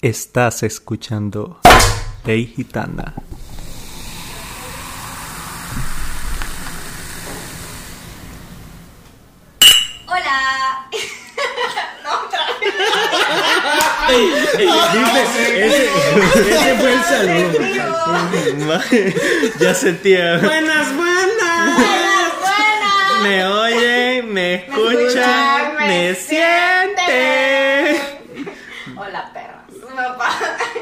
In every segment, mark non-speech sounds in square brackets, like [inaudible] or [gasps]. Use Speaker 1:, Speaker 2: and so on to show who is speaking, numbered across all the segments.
Speaker 1: Estás escuchando Ley Gitana.
Speaker 2: Hola. [laughs] no, otra vez.
Speaker 3: Ese, ese fue el saludo. [laughs]
Speaker 1: ya sentía.
Speaker 3: Buenas, buenas.
Speaker 2: Buenas, buenas.
Speaker 1: Me oyen, me escuchan, me
Speaker 2: me
Speaker 1: sienten.
Speaker 2: Hola, perros. Papá.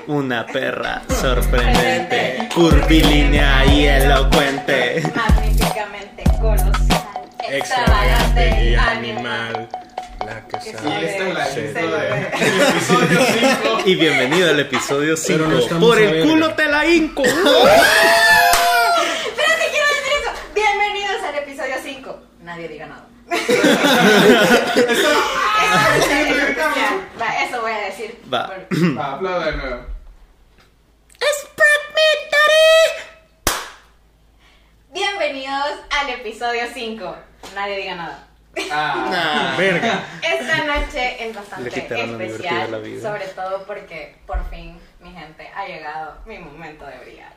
Speaker 1: Una perra sorprendente, curvilínea y elocuente.
Speaker 2: Magníficamente colosal.
Speaker 3: Extravagante y animal. La que
Speaker 2: Que
Speaker 3: sabe.
Speaker 2: sí,
Speaker 4: Esta es la
Speaker 2: se
Speaker 4: intro
Speaker 2: lo
Speaker 4: de- [laughs]
Speaker 2: ve.
Speaker 4: del episodio 5.
Speaker 1: Y bienvenido al episodio 5.
Speaker 3: Pero no estamos
Speaker 1: Por el culo te la hinco. [laughs]
Speaker 2: Espérate, quiero decir eso. Bienvenidos al episodio 5. Nadie diga nada. [laughs] eso, voy a decir.
Speaker 1: Va. [clears throat]
Speaker 4: Va, aplauda de nuevo.
Speaker 2: Bienvenidos al episodio 5. Nadie diga nada.
Speaker 4: Ah,
Speaker 3: Verga.
Speaker 2: Esta noche es bastante especial,
Speaker 1: de la vida.
Speaker 2: sobre todo porque por fin, mi gente, ha llegado mi momento de brillar.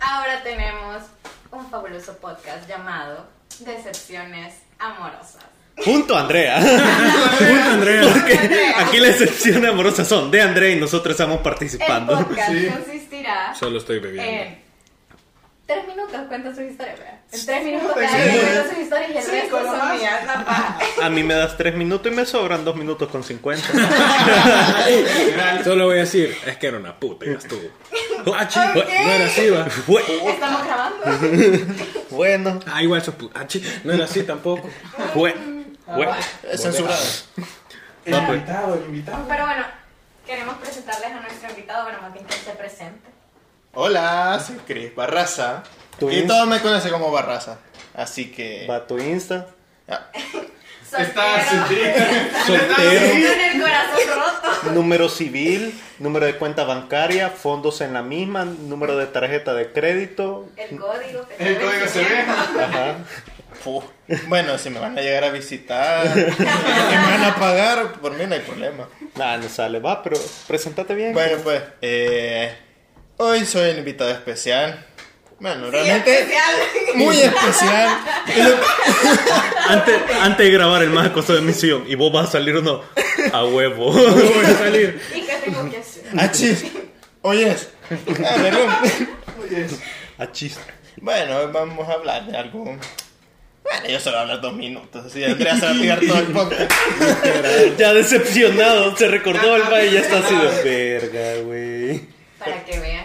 Speaker 2: Ahora tenemos un fabuloso podcast llamado Decepciones Amorosas.
Speaker 1: Junto a Andrea. [laughs]
Speaker 3: Punto, Andrea.
Speaker 2: Andrea.
Speaker 1: Aquí las excepciones amorosas son de Andrea y nosotros estamos
Speaker 2: El
Speaker 1: participando.
Speaker 2: podcast
Speaker 4: Sí.
Speaker 2: consistirá
Speaker 3: Solo estoy bebiendo.
Speaker 2: en tres minutos cuenta su historia, ¿verdad? En tres minutos cada
Speaker 4: sí.
Speaker 2: cuenta su historia y el
Speaker 4: Sí,
Speaker 2: resto son
Speaker 4: más.
Speaker 2: mías, la paja.
Speaker 1: A mí me das 3 minutos y me sobran 2 minutos con 50.
Speaker 3: Solo voy a decir, es que era una puta y ya estuvo. Ah, chi,
Speaker 2: Ok.
Speaker 3: No era así, va.
Speaker 2: Estamos grabando.
Speaker 1: Bueno,
Speaker 3: Ah, igual sos puta. Ah, No era así tampoco.
Speaker 1: bueno, bueno.
Speaker 5: Censurado.
Speaker 4: el
Speaker 1: pues.
Speaker 4: invitado, el invitado.
Speaker 2: Pero bueno, queremos presentarles a nuestro invitado, bueno, más bien que se presente.
Speaker 5: Hola, soy Chris Barraza.
Speaker 1: ¿Tu
Speaker 5: Y todos me conocen como Barraza. Así que.
Speaker 1: Va tu Insta.
Speaker 5: Ah, [laughs]
Speaker 4: Está
Speaker 2: Soltero.
Speaker 1: Soltero. [laughs]
Speaker 2: Con el corazón roto.
Speaker 1: Número civil, número de cuenta bancaria, fondos en la misma, número de tarjeta de crédito.
Speaker 2: El código.
Speaker 4: El código se ve.
Speaker 1: Ajá.
Speaker 5: fu. Bueno, si me van a llegar a visitar y me van a pagar, por mí no hay problema.
Speaker 1: Nada, no sale. Va, pero preséntate bien.
Speaker 5: Bueno, pues. eh, hoy soy el invitado especial. Bueno,
Speaker 2: Sí,
Speaker 5: realmente.
Speaker 2: especial.
Speaker 5: Muy especial. [laughs]
Speaker 1: Antes, antes de grabar el más acoso de emisión, y vos vas a salir o no, a huevo. [laughs]
Speaker 3: Voy a salir.
Speaker 2: ¿Y qué tengo que hacer?
Speaker 5: Achis. Oyes. Ah, perdón.
Speaker 1: A chiste.
Speaker 5: Bueno, hoy vamos a hablar de algo. Bueno, yo solo hablar dos minutos, así Andrea se va a tirar todo el podcast.
Speaker 1: Ya decepcionado, se recordó el baile y ya está así de verga, güey.
Speaker 2: Para que vean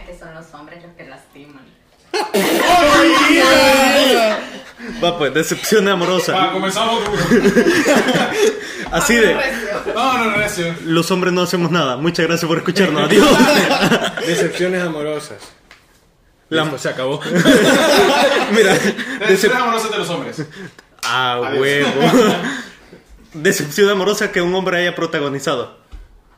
Speaker 2: hombres los que lastiman. [laughs]
Speaker 1: Va pues, decepción
Speaker 4: Va,
Speaker 1: amorosa.
Speaker 4: comenzamos. [laughs]
Speaker 1: Así de,
Speaker 4: No, no, no, necio.
Speaker 1: los hombres no hacemos nada. Muchas gracias por escucharnos. Adiós. [laughs]
Speaker 3: Decepciones amorosas.
Speaker 1: La-
Speaker 3: Listo, se acabó.
Speaker 1: Mira,
Speaker 4: Decepción amorosa de los hombres.
Speaker 1: a
Speaker 4: Adiós.
Speaker 1: huevo. Decepción amorosa que un hombre haya protagonizado.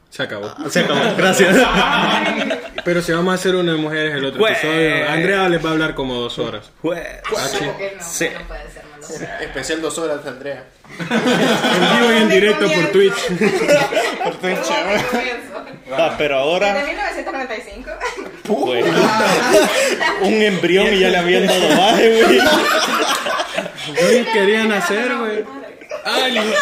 Speaker 3: Se acabó.
Speaker 1: Se acabó. Gracias. [laughs]
Speaker 3: Pero si vamos a hacer una de mujeres el otro
Speaker 1: Güey.
Speaker 3: episodio, Andrea les va a hablar como dos horas.
Speaker 1: Jue-
Speaker 2: Como que no,
Speaker 1: Sí.
Speaker 2: no puede ser malo.
Speaker 5: Especial dos horas de Andrea.
Speaker 3: En vivo y en directo [laughs] por Twitch.
Speaker 5: Por Twitch.
Speaker 1: Va, pero ahora
Speaker 2: Desde 1995.
Speaker 1: güey, un embrión y ya le habían dado baje, güey.
Speaker 3: No querían hacer, güey. Ay.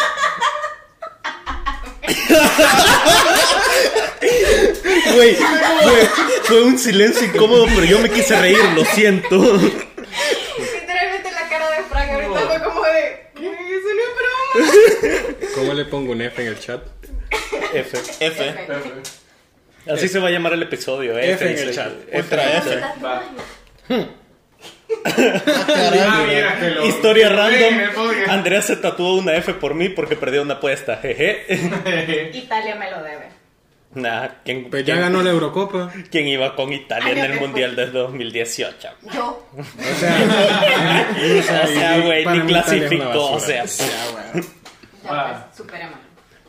Speaker 1: Güey, fue, fue un silencio incómodo, pero yo me quise reír, lo siento.
Speaker 2: Literalmente la cara de Frank ahorita fue como de. ¿Qué? Eso no es broma.
Speaker 3: ¿Cómo le pongo un F en el chat?
Speaker 1: F.
Speaker 5: F.
Speaker 1: Así se va a llamar el episodio, F,
Speaker 3: F en el chat.
Speaker 5: Ultra F.
Speaker 4: Va.
Speaker 5: Caray,
Speaker 4: Ah, lo-
Speaker 1: Historia random. Andrea se tatuó una F por mí porque perdió una apuesta. Jeje. [laughs]
Speaker 2: Italia me lo debe.
Speaker 1: Nah, ¿quién,
Speaker 3: Pues ya
Speaker 1: quién-
Speaker 3: ganó la Eurocopa.
Speaker 1: quién iba con Italia en el Mundial del 2018?
Speaker 2: Yo.
Speaker 3: O sea, [laughs]
Speaker 1: O sea, güey, ni clasificó, o sea.
Speaker 2: Ya
Speaker 4: Ah. [laughs]
Speaker 2: pues.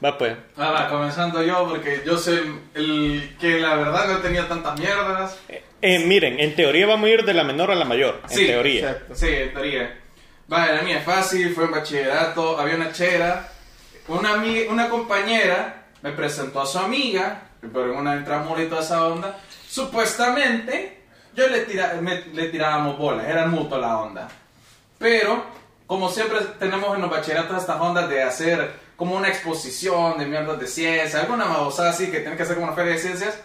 Speaker 1: Va pues.
Speaker 4: Ah, va, comenzando yo porque yo soy el que la verdad no tenía tantas mierdas.
Speaker 1: Eh, miren, en teoría vamos a ir de la menor a la mayor. En
Speaker 4: Sí,
Speaker 1: teoría.
Speaker 5: exacto.
Speaker 4: Sí, en teoría. Va, la mía es fácil, fue en bachillerato, había una chera, una, ami- una compañera me presentó a su amiga pero en una intramuro y toda esa onda, supuestamente yo le, tira, me- le tirábamos bolas, era mutuo la onda. Pero, como siempre tenemos en los bachilleratos estas ondas de hacer como una exposición de mierdas de ciencia, alguna babosada así que tiene que hacer como una feria de ciencias,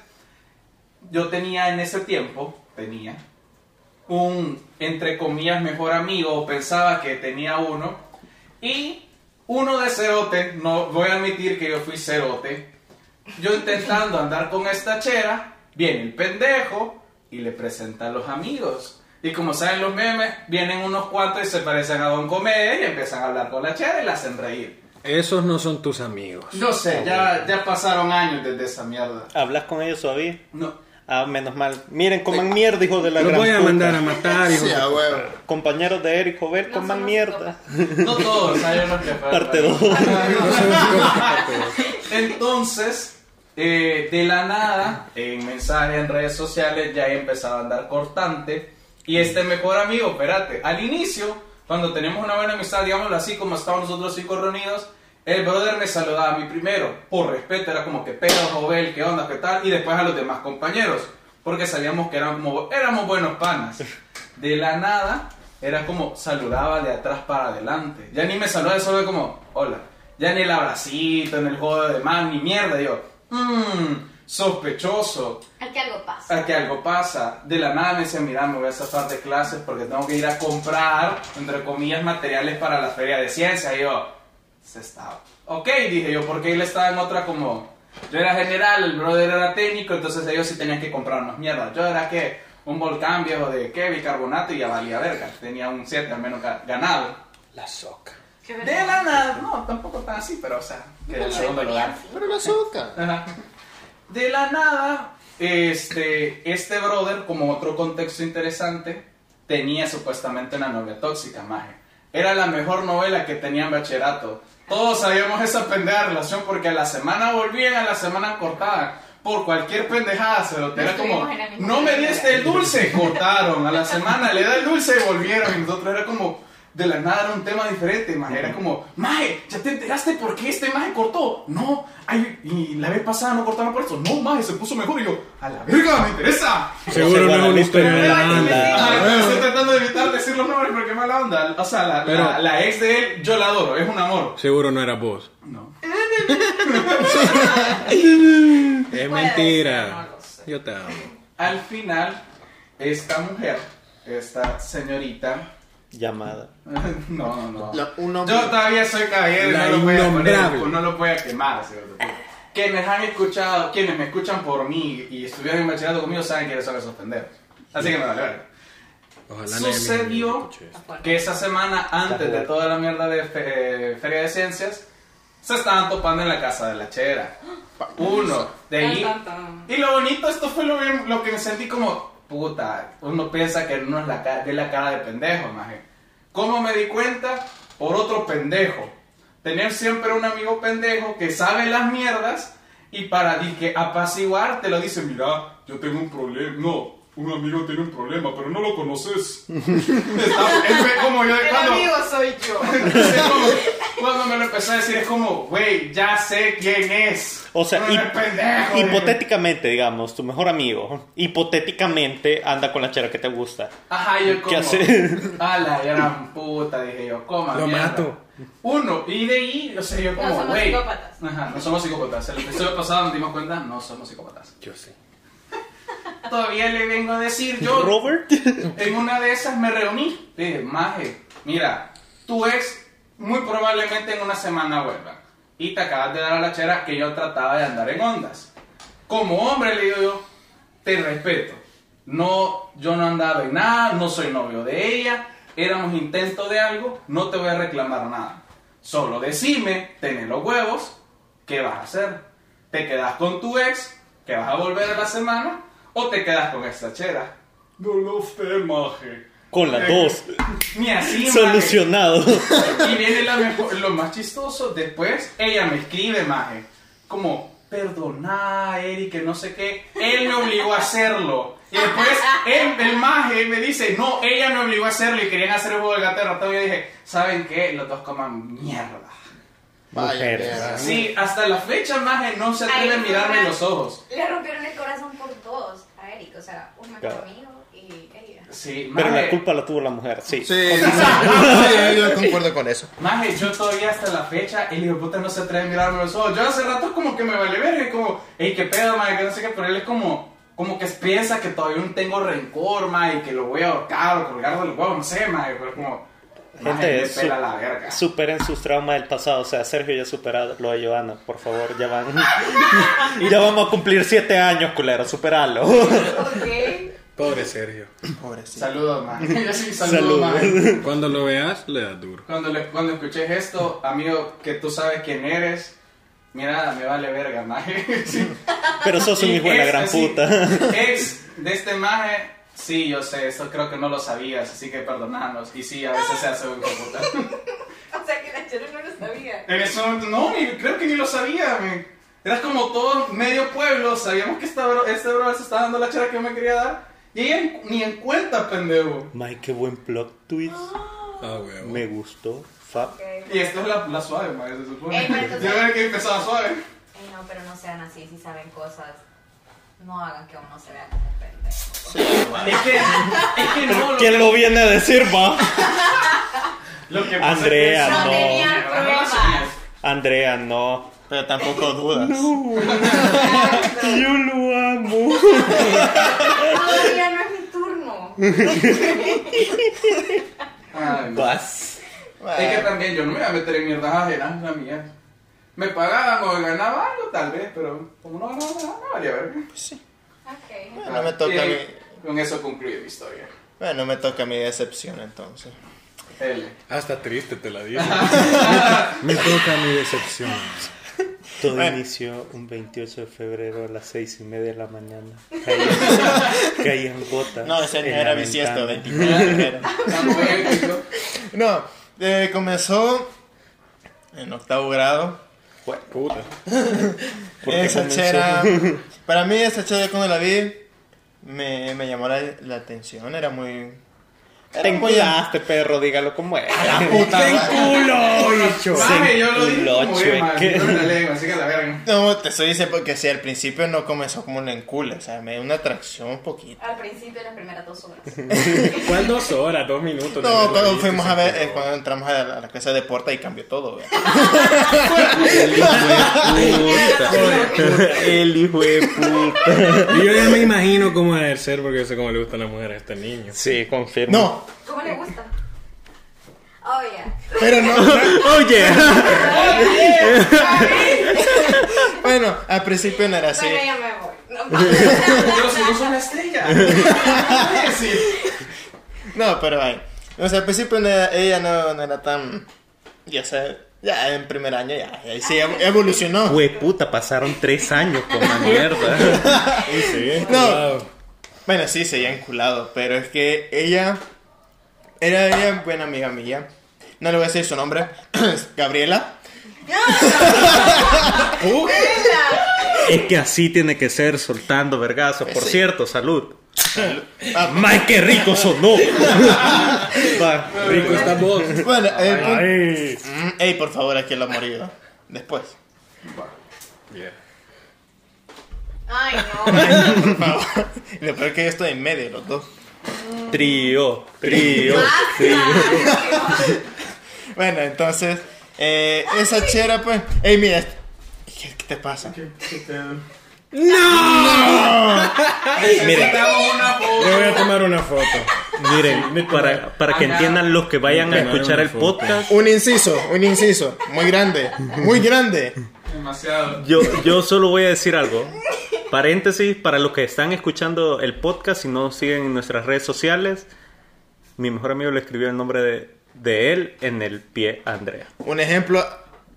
Speaker 4: yo tenía en ese tiempo, tenía, un, entre comillas, mejor amigo, o pensaba que tenía uno, y uno de cerote, no voy a admitir que yo fui cerote, yo intentando andar con esta chera, viene el pendejo y le presenta a los amigos. Y como saben los memes, vienen unos cuantos y se parecen a Don Comedia y empiezan a hablar con la chera y la hacen reír.
Speaker 3: Esos no son tus amigos.
Speaker 4: No sé, ya, ya pasaron años desde esa mierda.
Speaker 1: ¿Hablas con ellos todavía?
Speaker 4: No.
Speaker 1: Ah, menos mal. Miren, coman mierda, hijo de la
Speaker 3: Los
Speaker 1: gran
Speaker 3: voy a
Speaker 1: puta.
Speaker 3: mandar a matar, hijo
Speaker 5: Sí,
Speaker 3: de.
Speaker 1: Compañeros de Eric Jover,
Speaker 2: No
Speaker 1: coman mierda. [laughs]
Speaker 4: No todos, hay unos que
Speaker 1: Parte
Speaker 4: reír.
Speaker 1: 2.
Speaker 4: Entonces, eh, de la nada, en mensajes, en redes sociales, ya he empezado a andar cortante. Y este mejor amigo, espérate, al inicio, cuando teníamos una buena amistad, digámoslo así, como estábamos nosotros cinco reunidos, el brother me saludaba a mí primero, por respeto, era como que pedo, joven, qué onda, qué tal, y después a los demás compañeros, porque sabíamos que éramos, éramos buenos panas. De la nada, era como saludaba de atrás para adelante. Ya ni me saludaba, solo como, hola. Ya ni el abracito, en el juego de man, ni mierda. Digo, mmm, sospechoso.
Speaker 2: Aquí algo pasa.
Speaker 4: A que algo pasa. De la nada me decía, mira, me voy a zafar de clases porque tengo que ir a comprar, entre comillas, materiales para la feria de ciencia. Y yo, se estaba. Ok, dije yo, porque él estaba en otra como... Yo era general, el brother era técnico, entonces ellos sí tenían que comprar más mierda. Yo era que un volcán viejo de qué, bicarbonato y ya valía verga. Tenía un 7 al menos ga- ganado.
Speaker 1: La soca.
Speaker 4: De la nada, no, tampoco tan así, pero o sea, que el segundo lugar.
Speaker 5: Pero la azúcar. [laughs]
Speaker 4: Ajá. De la nada, este, este brother, como otro contexto interesante, tenía supuestamente una novia tóxica, maje. Era la mejor novela que tenía en bachillerato. Todos sabíamos esa pendeja relación porque a la semana volvían, a la semana cortaban. Por cualquier pendejada se lo era como, no me
Speaker 2: novela".
Speaker 4: diste el dulce, cortaron. A la semana le da el dulce y volvieron. Y nosotros era como, de la nada era un tema diferente, maje. Era como, maje, ¿ya te enteraste por qué este maje cortó? No, ay, y la vez pasada no cortaron por eso. No, maje, se puso mejor. Y yo, a la verga, me interesa.
Speaker 3: Seguro no es una historia de la
Speaker 4: Ajá,
Speaker 3: anda.
Speaker 4: estoy tratando de evitar decir los nombres porque mala onda. O sea, la,
Speaker 3: Pero-
Speaker 4: la, la ex de él, yo la adoro, es un amor.
Speaker 3: Seguro no era vos.
Speaker 4: No. [laughs]
Speaker 3: Es mentira. Yo te amo.
Speaker 4: Al final, esta mujer, esta señorita,
Speaker 1: Llamada. [laughs]
Speaker 4: no, no, no. Yo todavía soy caballero no lo voy a poner, no lo voy a quemar. Quienes han escuchado, quienes me escuchan por mí y estuvieron en bachillerato conmigo saben quiénes son esos pendejos. Así que me vale.
Speaker 3: Ojalá
Speaker 4: Sucedió que esa semana antes de toda la mierda de fe- Feria de Ciencias, se estaban topando en la casa de la chera. [gasps] Uno, de ahí. Y lo bonito, esto fue lo, lo que me sentí como, puta, uno piensa que no es la cara de pendejo, maje. ¿Cómo me di cuenta? Por otro pendejo. Tener siempre un amigo pendejo que sabe las mierdas y para que apaciguar te lo dice, mira, yo tengo un problema. No, un amigo tiene un problema, pero no lo conoces. [laughs] Está- fue como yo de
Speaker 2: El
Speaker 4: cuando...
Speaker 2: amigo soy yo. [laughs]
Speaker 4: como- cuando me lo empezó a decir es como, güey, ya sé quién es.
Speaker 1: O sea,
Speaker 4: no
Speaker 1: hip-
Speaker 4: pendejo.
Speaker 1: hipotéticamente, digamos, tu mejor amigo, hipotéticamente anda con la chera que te gusta.
Speaker 4: Ajá, yo como.
Speaker 1: ¿Qué hacer?
Speaker 4: A la [laughs] gran puta, dije yo, coma.
Speaker 3: Lo
Speaker 4: mierda.
Speaker 3: mato.
Speaker 4: Uno, y de ahí, o sea, yo
Speaker 2: No
Speaker 4: como,
Speaker 2: somos
Speaker 4: güey.
Speaker 2: psicópatas.
Speaker 4: Ajá, no somos psicópatas. El episodio pasado nos dimos cuenta, no somos psicópatas.
Speaker 3: Yo sí.
Speaker 4: Todavía le vengo a decir yo.
Speaker 1: Robert.
Speaker 4: En una de esas me reuní. Dije, maje, mira, tu ex muy probablemente en una semana vuelva. Y te acabas de dar a la chera que yo trataba de andar en ondas. Como hombre le digo yo, te respeto. No, yo no andaba en nada, no soy novio de ella, éramos intento de algo, no te voy a reclamar nada. Solo decime, tenés los huevos, ¿qué vas a hacer? ¿Te quedas con tu ex, que vas a volver a la semana, o te quedas con esta chera? No lo sé, maje.
Speaker 1: Con las dos.
Speaker 4: Ni así, maje.
Speaker 1: Solucionado.
Speaker 4: Y viene la mejor- lo más chistoso, después ella me escribe, maje, como, perdona, Eric, que no sé qué, él me obligó a hacerlo. Y después él, el maje me dice, no, ella me obligó a hacerlo y querían hacer el juego del gato de ratón. Y yo dije, ¿saben qué? Los dos coman mierda.
Speaker 5: Vaya.
Speaker 4: Sí, hasta la fecha, maje, no se atreve a mirarme en los ojos.
Speaker 2: Le rompieron el corazón por dos a Eric, o sea, un
Speaker 1: Claro.
Speaker 2: amigo y ella.
Speaker 4: Sí,
Speaker 1: Pero la culpa la tuvo la mujer, sí.
Speaker 5: Sí, sí, [laughs] sí, yo concuerdo con eso.
Speaker 4: Maje, yo todavía hasta la fecha, el hijo de puta no se atreve a mirarme en los ojos. Yo hace rato como que me vale verga, y como, ey, qué pedo, maje, que no sé qué, pero él es como, como que piensa que todavía no tengo rencor, maje, y que lo voy a ahorcar o colgar del huevo, no sé, maje, pero como,
Speaker 1: Gente, su-
Speaker 4: la verga.
Speaker 1: superen sus traumas del pasado. O sea, Sergio ya ha superado lo de Joana, por favor, ya van. [laughs] ya vamos a cumplir siete años, culero, superalo.
Speaker 3: Pobre Sergio.
Speaker 5: Pobrecito.
Speaker 4: Saludos, maje. Yo [laughs] sí, saludos,
Speaker 1: Saludos.
Speaker 4: maje.
Speaker 3: Cuando lo veas, le das duro.
Speaker 4: Cuando, le, cuando escuches esto, amigo, que tú sabes quién eres, mira, me vale verga, maje. Sí. [laughs]
Speaker 1: Pero sos un hijo de la gran
Speaker 4: así,
Speaker 1: puta.
Speaker 4: Ex de este maje, sí, yo sé, esto creo que no lo sabías, así que perdonadnos. Y sí, a veces se hace un puta. [laughs]
Speaker 2: O sea que la chera no lo sabía.
Speaker 4: En ese momento, no, ni- creo que ni lo sabía, me. Era como todo medio pueblo, sabíamos que esta bro, este bro se estaba dando la chera que yo me quería dar. Y ella ni en cuenta, pendejo.
Speaker 1: Mike, qué buen plot twist.
Speaker 3: Ah, huevo.
Speaker 1: Me gustó. Fab.
Speaker 2: Ok.
Speaker 4: Y esta es la, la suave, maje, se supone.
Speaker 2: Ey, pero entonces-
Speaker 4: Yo ver que empezaba suave.
Speaker 2: Ey, no, pero no sean así, si saben cosas. No hagan que uno se vea como pendejo.
Speaker 4: Es que, es que no, lo
Speaker 1: ¿Quién
Speaker 4: que,
Speaker 1: lo viene a decir, va?
Speaker 4: lo que pasa
Speaker 1: Andrea,
Speaker 4: es que
Speaker 1: no.
Speaker 2: No
Speaker 4: No, no.
Speaker 1: Andrea, no.
Speaker 5: Pero tampoco dudas.
Speaker 1: Yo lo amo.
Speaker 2: Todavía no es mi turno.
Speaker 4: Ay, no.
Speaker 1: Vas.
Speaker 4: Es que también yo no me voy a meter en mierdas ajenas, la mía. Me pagaban o ganaba algo, tal vez, pero como no ganaba nada, no valía verga.
Speaker 2: Ok.
Speaker 5: Bueno, me toca a mí.
Speaker 4: Y Con eso concluye mi historia.
Speaker 5: Bueno, me toca mi decepción entonces.
Speaker 4: L.
Speaker 3: Hasta triste te la [laughs] digo. [laughs] Me toca mi decepción.
Speaker 1: Todo
Speaker 5: Bueno.
Speaker 1: inició un 28 de febrero a las 6 y media de la mañana. Caían, [laughs] caían gotas.
Speaker 5: No, ese
Speaker 1: en
Speaker 5: era bisiesto,
Speaker 1: ventana.
Speaker 5: 29 de enero.
Speaker 4: Tan poético.
Speaker 5: No, eh, comenzó en octavo grado.
Speaker 3: Puta. [laughs]
Speaker 1: ¿Por qué
Speaker 5: Esa chera, [laughs] para mí esa chera cuando la vi me, me llamó la, la atención, era muy...
Speaker 1: Te
Speaker 5: Era muy...
Speaker 1: enculaste, perro, dígalo como es.
Speaker 5: la puta
Speaker 1: ¡Te
Speaker 5: madre.
Speaker 1: enculo, bicho!
Speaker 4: Maje, yo lo dije como
Speaker 1: Se
Speaker 4: es, maje,
Speaker 1: enculó,
Speaker 4: yo me la lengua, así que la verga.
Speaker 5: No, te estoy diciendo porque si al principio no comenzó como un encule, o sea, me dio una atracción un poquito.
Speaker 2: Al principio, las primeras dos horas. [laughs]
Speaker 3: ¿Cuál dos horas? Dos minutos.
Speaker 5: No, cuando
Speaker 3: Te
Speaker 5: fuimos a ver, eh, cuando entramos a la, a la casa de Porta y cambió todo, ¿verdad?
Speaker 1: El hijo de puta. [laughs]
Speaker 3: Y yo ya me imagino cómo debe ser porque yo sé cómo le gustan las mujeres a este niño.
Speaker 1: Sí, confirmo.
Speaker 5: No,
Speaker 2: ¿Cómo le gusta? Oh, yeah.
Speaker 5: pero no,
Speaker 1: Oye. [laughs]
Speaker 5: bueno, al principio no era así.
Speaker 2: Bueno, ya me voy. No, [laughs]
Speaker 4: Pero si no estrella. [laughs]
Speaker 5: No, pero ay, o sea, al principio no era- ella no, no era tan, ya sé, ya en primer año ya, ahí sí ev- evolucionó.
Speaker 1: Fue puta, pasaron tres años con la mierda.
Speaker 3: Sí, sí.
Speaker 5: No.
Speaker 3: cuidado.
Speaker 5: Bueno, sí, se había enculado, pero es que ella era ella buena amiga mía. No le voy a decir su nombre, [clears throat] Gabriela. [laughs]
Speaker 1: Es que así tiene que ser, soltando vergazos. Por
Speaker 5: Sí.
Speaker 1: cierto, salud.
Speaker 5: Ah, [laughs]
Speaker 1: ¡May, qué rico sonó! [laughs] Va.
Speaker 3: Rico está vos.
Speaker 5: Bueno,
Speaker 1: Ay.
Speaker 5: Mm, Ey, por favor, aquí lo ha morido. Después.
Speaker 3: Yeah.
Speaker 2: Ay, no.
Speaker 5: Por favor. Lo peor que yo estoy en medio de los dos.
Speaker 1: Trío, trío.
Speaker 2: Basta. [laughs]
Speaker 5: Bueno, entonces, eh, esa chera, pues. Ey, mira, ¿qué, qué te pasa? [laughs]
Speaker 4: Una foto.
Speaker 3: Le voy a tomar una foto.
Speaker 1: Miren, para, para que entiendan los que vayan a escuchar el podcast,
Speaker 5: Un inciso, un inciso. Muy grande, muy grande.
Speaker 4: Demasiado.
Speaker 1: yo, yo solo voy a decir algo. Paréntesis, para los que están escuchando el podcast y no siguen en nuestras redes sociales, mi mejor amigo le escribió el nombre de, de él en el pie a Andrea.
Speaker 5: Un ejemplo,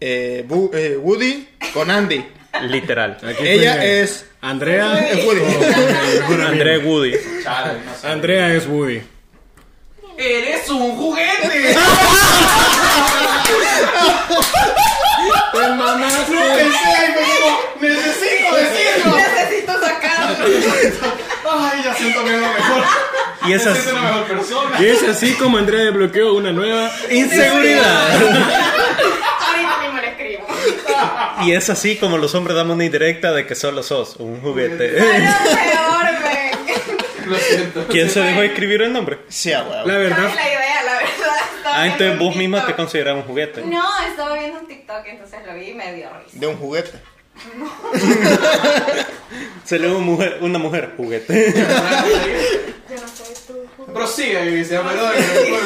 Speaker 5: eh, Bu- eh, Woody con Andy.
Speaker 1: Literal.
Speaker 3: Aquí
Speaker 5: Ella es-
Speaker 3: Andrea.
Speaker 5: Es Woody.
Speaker 1: Andrea Woody.
Speaker 4: Chale, no sé.
Speaker 3: Andrea es Woody.
Speaker 4: ¡Eres un juguete!
Speaker 3: Te mamaste.
Speaker 4: Pensé como, Ay, ya siento que es lo mejor.
Speaker 1: Y
Speaker 4: una mejor persona.
Speaker 3: Y es así como Andrea desbloqueó una nueva
Speaker 1: inseguridad.
Speaker 2: Ahorita mismo le escribo.
Speaker 1: Y es así como los hombres damos una indirecta de que solo sos un juguete.
Speaker 2: Pero peor.
Speaker 4: Lo siento.
Speaker 1: ¿Quién se dejó escribir el nombre?
Speaker 5: Sí, a huevo.
Speaker 3: La
Speaker 2: No
Speaker 3: verdad,
Speaker 2: es la idea, la verdad. Estaba
Speaker 1: Ah,
Speaker 2: viendo
Speaker 1: entonces
Speaker 2: un
Speaker 1: vos misma te
Speaker 2: TikTok.
Speaker 1: consideras un juguete.
Speaker 2: No, estaba viendo un TikTok, entonces lo vi y me dio risa.
Speaker 5: De un juguete. [laughs]
Speaker 1: Se le una mujer, una mujer juguete.
Speaker 2: Yo no sé, tú.
Speaker 4: Prosigue, Inicia, perdón.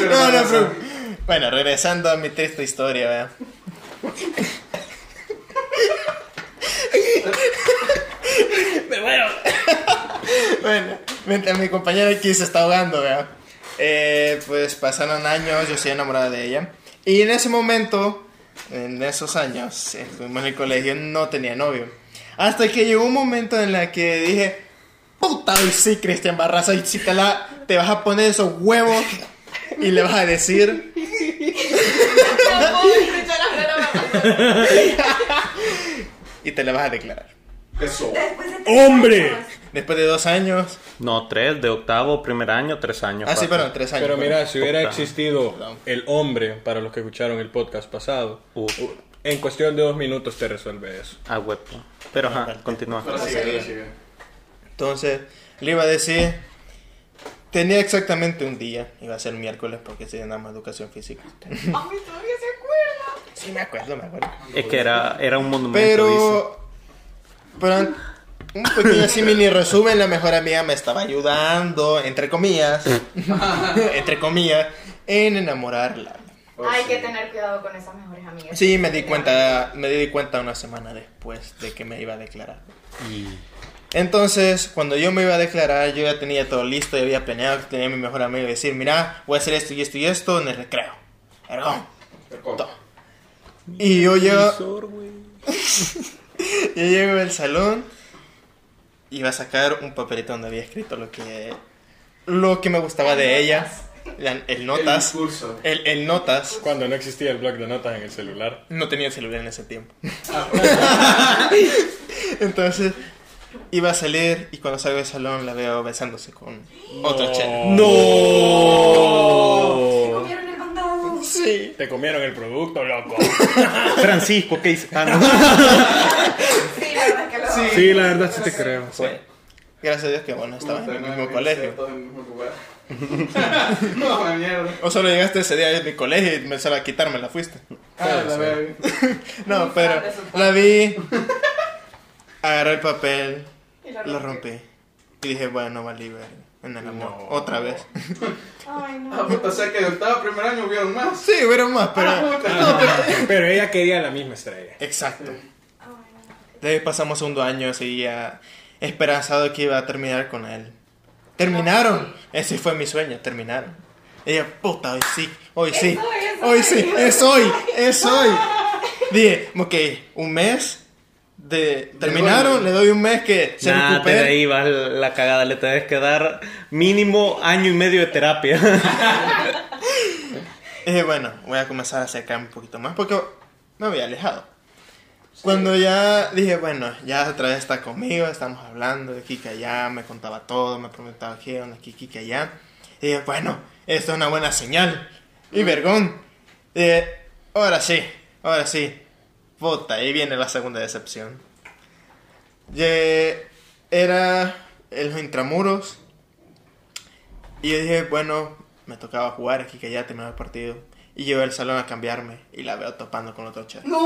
Speaker 5: No, no, pero... Bueno, regresando a mi triste historia, vea. Bueno, mientras mi compañera aquí se está ahogando, vea. Eh, pues pasaron años, yo estoy enamorada de ella. Y en ese momento, en esos años, estuvimos en el colegio, no tenía novio. Hasta que llegó un momento en el que dije, puta, hoy sí, Cristian Barraza, y si te, la, te vas a poner esos huevos y le vas a decir,
Speaker 2: la [laughs] [laughs]
Speaker 5: y te le vas a declarar.
Speaker 4: Eso.
Speaker 3: ¡Hombre!
Speaker 5: Después de dos años,
Speaker 1: No, tres, de octavo, primer año, tres años.
Speaker 5: ah, sí, pero tres años.
Speaker 3: Pero mira, si hubiera
Speaker 1: Puta.
Speaker 3: existido el hombre, para los que escucharon el podcast pasado,
Speaker 1: Uf.
Speaker 3: en cuestión de dos minutos te resuelve eso.
Speaker 1: Ah, huevo. Pero ajá, continúa.
Speaker 5: Entonces, le iba a decir, tenía exactamente un día, iba a ser miércoles porque se llamaba educación física. [laughs]
Speaker 2: Ay, todavía se acuerda.
Speaker 5: Sí, me acuerdo, me acuerdo.
Speaker 1: Es que era, era un monumento,
Speaker 5: Pero, pero un pequeño así mini resumen, la mejor amiga me estaba ayudando, entre comillas, [laughs] entre comillas, en enamorarla.
Speaker 2: Hay que tener cuidado con esas mejores amigas.
Speaker 5: Sí, me di cuenta, me di cuenta una semana después de que me iba a declarar.
Speaker 1: dice.
Speaker 5: Entonces, cuando yo me iba a declarar, yo ya tenía todo listo, ya había planeado que tenía a mi mejor amigo y decir, mira, voy a hacer esto y esto y esto en el recreo. Ergón. Y yo llego, [laughs] yo llego al salón, iba a sacar un papelito donde había escrito lo que, lo que me gustaba de ella, la- el
Speaker 4: El
Speaker 5: notas,
Speaker 4: discurso.
Speaker 5: el, el notas.
Speaker 3: Cuando no existía el blog de notas en el celular.
Speaker 5: No tenía celular en ese tiempo. [laughs] Entonces, iba a salir y cuando salgo del salón la veo besándose con otra chela.
Speaker 1: ¡No!
Speaker 2: Comieron el.
Speaker 5: Sí.
Speaker 3: Te comieron el producto, loco. [laughs]
Speaker 1: Francisco, ¿qué hice? Ah, no. [laughs]
Speaker 2: Sí, la.
Speaker 5: Sí.
Speaker 3: Sí, la verdad sí te creo. sí.
Speaker 5: Bueno, gracias a Dios que bueno, estaba en el mismo colegio.
Speaker 4: Todos en el mismo lugar. [laughs] no, mierda.
Speaker 5: O solo llegaste ese día a mi colegio y me solo a quitarme la fuiste.
Speaker 4: Ah, la verga. [laughs]
Speaker 5: No, pero la vi, agarré el papel,
Speaker 2: Y lo
Speaker 5: lo rompí. Y dije, bueno, valí ver en el amor.
Speaker 3: No.
Speaker 5: Otra vez. [laughs]
Speaker 2: Ay, no.
Speaker 4: Ah, o sea que de octavo a primer año hubieron más.
Speaker 5: Sí, hubieron más, pero...
Speaker 3: Pero ella quería la misma estrella.
Speaker 5: Exacto.
Speaker 2: No.
Speaker 5: De ahí pasamos segundo año, seguía esperanzado que iba a terminar con él. Terminaron. Ese fue mi sueño, terminaron. Y ella, puta, hoy sí, hoy sí,
Speaker 2: hoy, es
Speaker 5: hoy
Speaker 2: hoy.
Speaker 5: sí, es hoy, es hoy. Dije, ok, un mes de... Terminaron, le doy un mes que se
Speaker 1: Nah, de
Speaker 5: recupere.
Speaker 1: ahí va la cagada. Le tenés que dar mínimo año y medio de terapia. [laughs]
Speaker 5: Dije, bueno, voy a comenzar a acercarme un poquito más porque me había alejado. Cuando ya dije, bueno, ya otra vez está conmigo, estamos hablando de aquí que allá, me contaba todo, me preguntaba qué onda, aquí, aquí, que allá. Y dije, bueno, esto es una buena señal. Y vergón. Dije, ahora sí, ahora sí. Puta, ahí viene la segunda decepción. Ye- Era en los intramuros. Y yo dije, bueno, me tocaba jugar aquí que allá terminó el partido. Y llego al salón a cambiarme y la veo topando con otro chat.
Speaker 1: ¡No!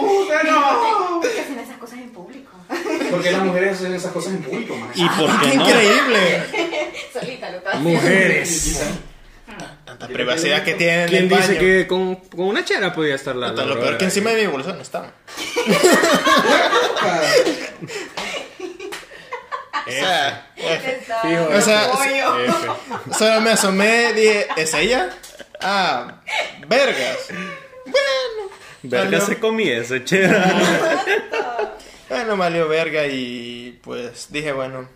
Speaker 4: ¡Puta, no!
Speaker 2: ¿Por qué hacen esas cosas en público?
Speaker 4: Porque las mujeres hacen esas cosas en público, man.
Speaker 1: ¿Y por qué
Speaker 5: ¡Qué
Speaker 1: no?
Speaker 5: increíble! [laughs]
Speaker 2: Solita lo haciendo.
Speaker 3: Mujeres.
Speaker 5: Tanta privacidad que tienen en
Speaker 3: ¿Quién
Speaker 5: el
Speaker 3: dice
Speaker 5: baño.
Speaker 3: que con, con una chera podía estar la,
Speaker 5: Lo peor que encima de mi bolsa no [laughs] [laughs] O sea, F.
Speaker 3: Fijo,
Speaker 5: O sea.
Speaker 3: F.
Speaker 5: solo me asomé, dije, ¿es ella? Ah, vergas. Bueno.
Speaker 1: Verga
Speaker 5: Salió-
Speaker 1: se comía ese chera.
Speaker 5: Bueno, valió verga y pues dije, bueno.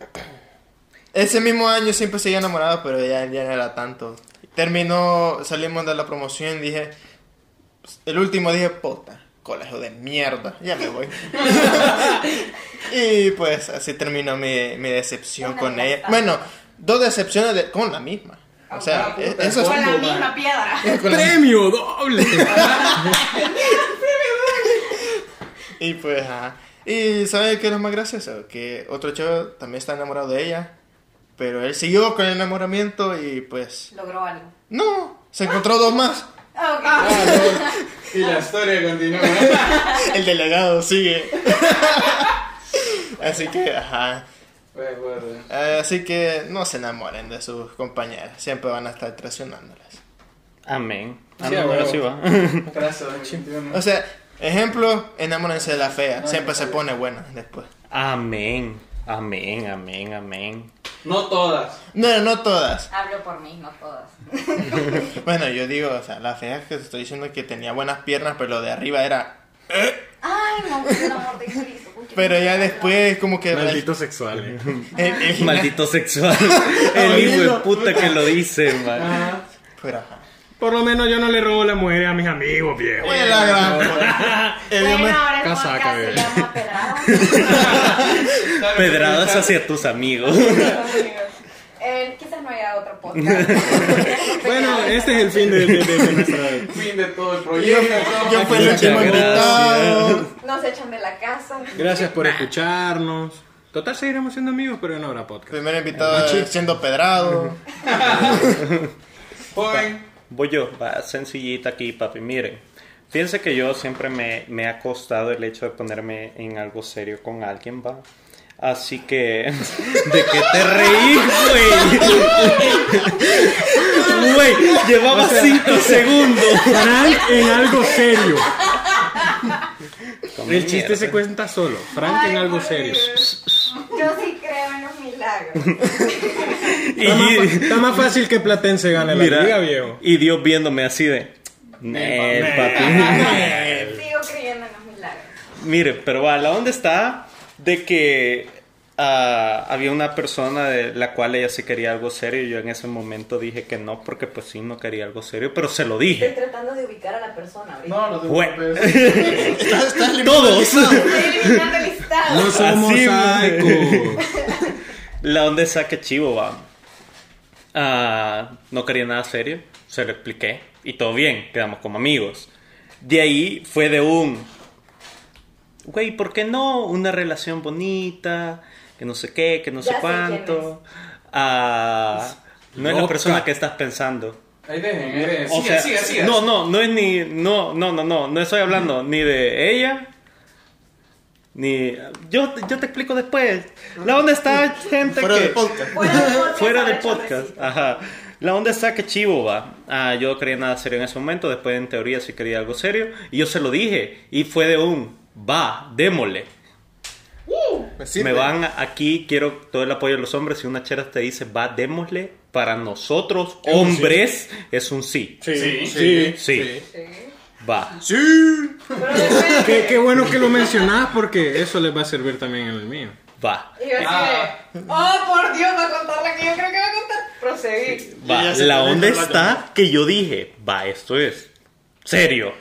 Speaker 5: Ese mismo año siempre seguía enamorado, pero ya, ya no era tanto. Terminó, salimos de la promoción y dije, el último dije, puta, colegio de mierda, ya me voy. [laughs] y pues así terminó mi, mi decepción
Speaker 2: Una
Speaker 5: con ella. Bueno, dos decepciones de- con la misma. O sea,
Speaker 4: Ah, puta,
Speaker 5: e- eso [laughs] es
Speaker 2: Con la
Speaker 4: ¿Cómo,
Speaker 2: misma
Speaker 4: man?
Speaker 2: piedra.
Speaker 3: ¡Premio doble! [laughs]
Speaker 5: Y pues, ajá. Y ¿sabe qué es lo más gracioso? Que otro chavo también está enamorado de ella. Pero él siguió con el enamoramiento y pues...
Speaker 2: Logró algo.
Speaker 5: No, se encontró dos más.
Speaker 2: Ah, ok.
Speaker 4: Y la historia continúa. [laughs]
Speaker 5: El delegado sigue. [laughs] Así que, ajá. Así que no se enamoren de sus compañeras. Siempre van a estar traicionándolas.
Speaker 1: Amén. Amén, sí va.
Speaker 4: Gracias, [laughs] 2021.
Speaker 5: O sea, ejemplo, enamórense de la fea. Siempre se pone buena después.
Speaker 1: Amén. Amén, amén, amén.
Speaker 4: No todas.
Speaker 5: No, no todas.
Speaker 2: Hablo por mí, no todas. [laughs]
Speaker 5: Bueno, yo digo, o sea, la fea que te estoy diciendo que tenía buenas piernas, pero lo de arriba era...
Speaker 2: Ay, no, por el amor de Cristo. ¿con quién
Speaker 5: Pero ya después como que...
Speaker 3: Maldito sexual. eh. [laughs]
Speaker 5: el- el-
Speaker 1: Maldito sexual. [laughs] El hijo de puta que lo dice, man.
Speaker 5: Pero, ajá.
Speaker 3: Por lo menos yo no le robo la mujer a mis amigos, viejo.
Speaker 5: Oye, la gran. [laughs] El
Speaker 2: Bueno, ahora el
Speaker 3: Casaca,
Speaker 2: podcast se
Speaker 3: bebé.
Speaker 2: llama Pedrado.
Speaker 1: Pedradas hacia tus amigos.
Speaker 2: Eh, quizás no haya otro podcast. [laughs]
Speaker 3: Bueno, este es el fin de, de, de- de nuestra... [laughs]
Speaker 4: Fin de todo el proyecto.
Speaker 5: yo fui el último invitado.
Speaker 2: Nos echan de la casa.
Speaker 3: Gracias por escucharnos. Total, seguiremos siendo amigos, pero no habrá podcast.
Speaker 5: Primer invitado siendo pedrado.
Speaker 4: Joven.
Speaker 1: Voy yo, va sencillita aquí, papi. Miren, fíjense que yo siempre me, me ha costado el hecho de ponerme en algo serio con alguien, va. Así que, [laughs] ¿de qué te reís, güey? [laughs] Güey, llevaba cinco segundos.
Speaker 3: Frank en algo serio. El chiste
Speaker 1: mierda.
Speaker 3: se cuenta solo. Frank
Speaker 2: Ay,
Speaker 3: en algo serio.
Speaker 2: Yo sí creo milagros.
Speaker 3: Está más,
Speaker 1: Y,
Speaker 3: está más fácil que Platense gane la
Speaker 1: mira,
Speaker 3: liga, viejo.
Speaker 1: y Dios viéndome así de... "Nel, papi.
Speaker 2: Sigo creyendo en los milagros.
Speaker 1: Mire, pero va, la onda está de que ah, había una persona de la cual ella sí quería algo serio y yo en ese momento dije que no porque pues sí no quería algo serio, pero se lo
Speaker 2: Estoy
Speaker 1: dije.
Speaker 2: tratando de ubicar a la persona ahorita.
Speaker 4: No, los de
Speaker 1: Güey.
Speaker 5: Estás- estás
Speaker 1: Todos.
Speaker 2: Estoy eliminando el listado.
Speaker 3: No somos
Speaker 1: Así,
Speaker 3: psychos.
Speaker 1: La onda está que chivo va. Ah, no quería nada serio, se lo expliqué y todo bien, quedamos como amigos. De ahí fue de un, güey, ¿por qué no? Una relación bonita, que no sé qué, que no sé
Speaker 2: Ya sé quién
Speaker 1: cuánto. Ah, no es la persona que estás pensando.
Speaker 4: Ahí dejen, ahí dejen.
Speaker 1: O
Speaker 4: Siga,
Speaker 1: sea,
Speaker 4: siga, siga.
Speaker 1: no, no, no es ni, no, no, no, no, no estoy hablando ni de ella, ni, yo, yo te explico después. La onda está gente
Speaker 5: Fuera
Speaker 1: que
Speaker 5: del podcast.
Speaker 2: Fuera del podcast.
Speaker 1: ajá. La onda está que chivo va. Ah, yo no quería nada serio en ese momento, después en teoría sí quería algo serio y yo se lo dije y fue de un, va, démosle.
Speaker 5: Me sirve.
Speaker 1: Me van aquí, quiero todo el apoyo de los hombres. Si una chera te dice va, démosle, para nosotros,
Speaker 3: Es un sí.
Speaker 1: hombres, es un sí.
Speaker 3: Sí,
Speaker 4: Sí.
Speaker 3: sí.
Speaker 1: Sí,
Speaker 2: Sí.
Speaker 1: Va.
Speaker 5: Sí.
Speaker 3: Qué, qué bueno que lo mencionás porque eso les va a servir también en el mío.
Speaker 1: Va.
Speaker 2: Y yo así
Speaker 4: Ah.
Speaker 2: de, oh por Dios, va a contar la que yo creo que va a contar. Proseguí.
Speaker 1: Va.
Speaker 5: ya se
Speaker 1: La onda está que yo dije, va, esto es serio.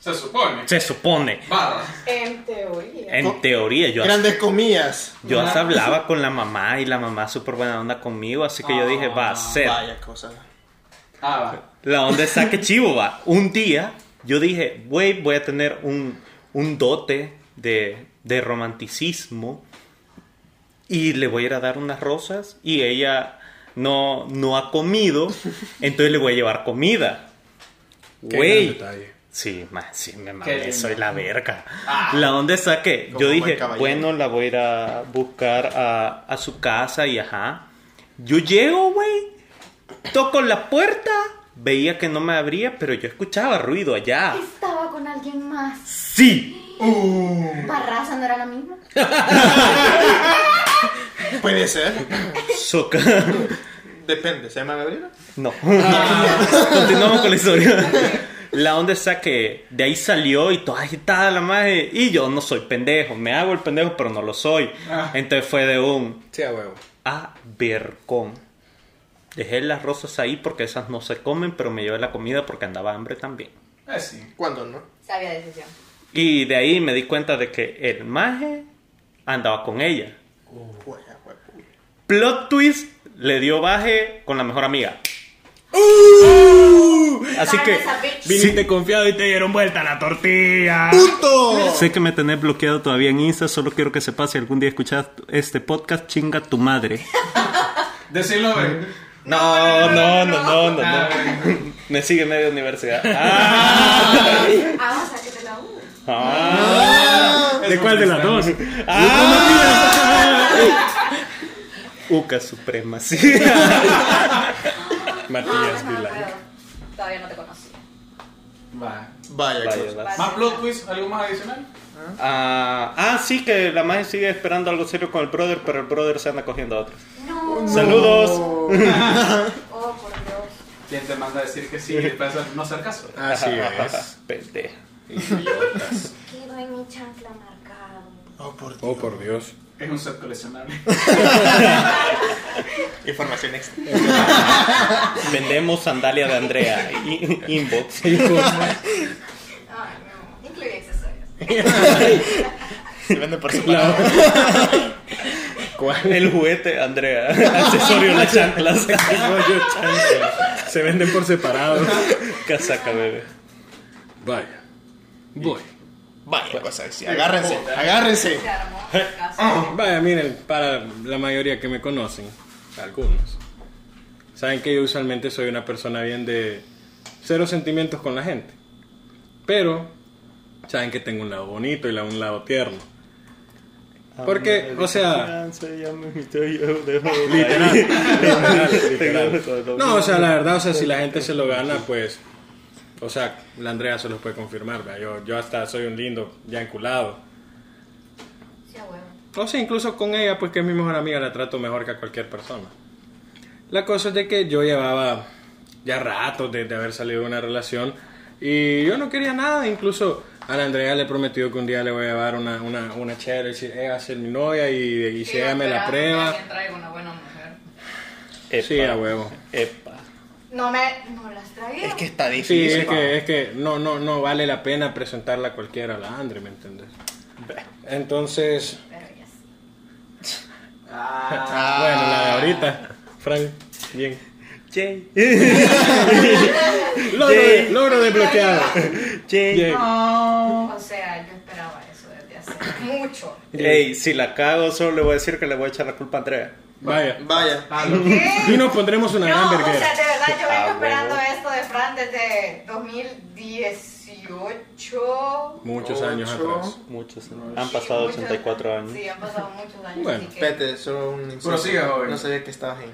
Speaker 4: Se supone.
Speaker 1: Se supone.
Speaker 4: Barra.
Speaker 2: En teoría.
Speaker 1: En teoría, yo
Speaker 5: Grandes comillas.
Speaker 1: Yo hasta hablaba con la mamá y la mamá súper buena onda conmigo, así que yo dije, va a ser.
Speaker 5: Vaya cosa.
Speaker 4: Ah, va.
Speaker 1: La onda está que chivo va. Un día yo dije, güey, voy a tener un, un dote de, de romanticismo y le voy a ir a dar unas rosas y ella no, no ha comido, entonces le voy a llevar comida. Güey. Sí, ma, sí, me mamé, soy la verga.
Speaker 4: Ah.
Speaker 1: La onda está que yo dije, bueno, la voy a ir a buscar a, a su casa y ajá. Yo llego, güey, toco la puerta, veía que no me abría, pero yo escuchaba ruido allá.
Speaker 2: Estaba con alguien más.
Speaker 1: Sí,
Speaker 2: ¿Barraza no era la misma? [laughs]
Speaker 5: Puede ser.
Speaker 1: soca.
Speaker 5: Depende. ¿Se llama Gabriela?
Speaker 1: No. Continuamos con la historia. La onda está que de ahí salió y toda agitada la madre. Y yo no soy pendejo. Me hago el pendejo, pero no lo soy.
Speaker 4: Ah.
Speaker 1: Entonces fue de un.
Speaker 3: Sí, a huevo.
Speaker 1: a vercón. Dejé las rosas ahí porque esas no se comen, pero me llevé la comida porque andaba hambre también.
Speaker 4: Eh, sí.
Speaker 5: ¿Cuándo no?
Speaker 2: Sabia decisión.
Speaker 1: Y de ahí me di cuenta de que el maje andaba con ella.
Speaker 5: Huevo.
Speaker 1: Plot twist, le dio baje con la mejor amiga. Así que.
Speaker 3: Viniste confiado y te dieron vuelta la tortilla.
Speaker 5: ¡Punto!
Speaker 1: sé que me tenés bloqueado todavía en Insta, solo quiero que sepas si algún día escuchas este podcast, chinga tu madre.
Speaker 4: Decirlo.
Speaker 1: No, no, no, no, no, no. Me sigue media universidad. [laughs] Ah,
Speaker 2: Ah, o sea, que te la U.
Speaker 1: ah,
Speaker 3: ¿De cuál de las dos?
Speaker 1: Uca Suprema, sí.
Speaker 2: No, [laughs]
Speaker 3: Matías
Speaker 2: no, no
Speaker 3: Vilay.
Speaker 2: puedo. Todavía no te conocí.
Speaker 4: Va.
Speaker 5: Vaya,
Speaker 1: Vaya,
Speaker 5: cosa.
Speaker 1: va.
Speaker 4: ¿Más plot twist? ¿Algo más adicional?
Speaker 1: Ah, ah, sí, que la magia sigue esperando algo serio con el brother, pero el brother se anda cogiendo a otros.
Speaker 2: No.
Speaker 1: Saludos. [laughs]
Speaker 2: Oh, por Dios.
Speaker 4: ¿Quién te manda a decir que sí después no hacer caso?
Speaker 3: Así es. [laughs] Idiotas.
Speaker 2: En mi chancla marcado.
Speaker 5: Oh, por Dios.
Speaker 3: Oh, por Dios.
Speaker 4: Es un set coleccionable. [laughs]
Speaker 5: Información extra.
Speaker 1: Vendemos sandalia de Andrea. Inbox.
Speaker 2: Ay, no. Incluye accesorios.
Speaker 5: Se vende por separado.
Speaker 3: ¿Cuál? [laughs]
Speaker 1: El juguete, Andrea. [laughs] Accesorio las chanclas. [laughs]
Speaker 3: chancla? Se venden por separado.
Speaker 1: Casaca, bebé.
Speaker 3: Vaya. Voy.
Speaker 5: Vaya, cosa así. Agárrense, agárrense.
Speaker 2: Se armó el caso.
Speaker 3: Vaya, miren, para la mayoría que me conocen, algunos, saben que yo usualmente soy una persona bien de cero sentimientos con la gente. Pero saben que tengo un lado bonito y la- un lado tierno. Porque, o sea, literal, literal, [laughs] literal. No, o sea, la verdad, o sea, si la gente se lo gana, pues, o sea, la Andrea se los puede confirmar, ¿verdad? Yo, yo hasta soy un lindo ya enculado. O sea, incluso con ella, pues que es mi mejor amiga, la trato mejor que a cualquier persona. La cosa es de que yo llevaba ya rato de, de haber salido de una relación y yo no quería nada. Incluso a la Andrea le he prometido que un día le voy a llevar una, una, una chela y decir, eh, va a ser mi novia y, y si
Speaker 2: Sí,
Speaker 3: ella me la prueba.
Speaker 2: traiga una buena mujer.
Speaker 3: Sí, a huevo.
Speaker 1: Epa.
Speaker 2: No me. No las traía.
Speaker 5: Es que está
Speaker 3: Sí,
Speaker 5: difícil.
Speaker 3: es que, es que no, no, no vale la pena presentarla a cualquiera a la Andre, ¿me entiendes? Entonces,
Speaker 2: Pero ya sí.
Speaker 4: Ah, [laughs]
Speaker 3: bueno, la de ahorita, Frank, bien.
Speaker 1: Jay. [laughs]
Speaker 3: Logro, logro desbloqueado.
Speaker 1: Jay.
Speaker 3: Bien.
Speaker 2: O sea, yo esperaba eso desde hace [coughs] mucho.
Speaker 1: Ey, si la cago, solo le voy a decir que le voy a echar la culpa a Andrea.
Speaker 3: Vaya.
Speaker 5: Vaya.
Speaker 3: Y nos pondremos una gran
Speaker 2: No, o
Speaker 3: verguera.
Speaker 2: sea, de verdad, yo vengo
Speaker 1: Ah,
Speaker 2: esperando
Speaker 1: huevo.
Speaker 2: esto de Fran desde 2018.
Speaker 3: Muchos años
Speaker 5: Ocho.
Speaker 3: atrás.
Speaker 1: Muchos Han pasado
Speaker 2: Muchos-
Speaker 1: 84 años.
Speaker 2: Sí, han pasado muchos años.
Speaker 3: Bueno,
Speaker 2: que...
Speaker 5: Espérate, solo un insulto.
Speaker 4: Prosigue, joven.
Speaker 5: No sabía que estabas en.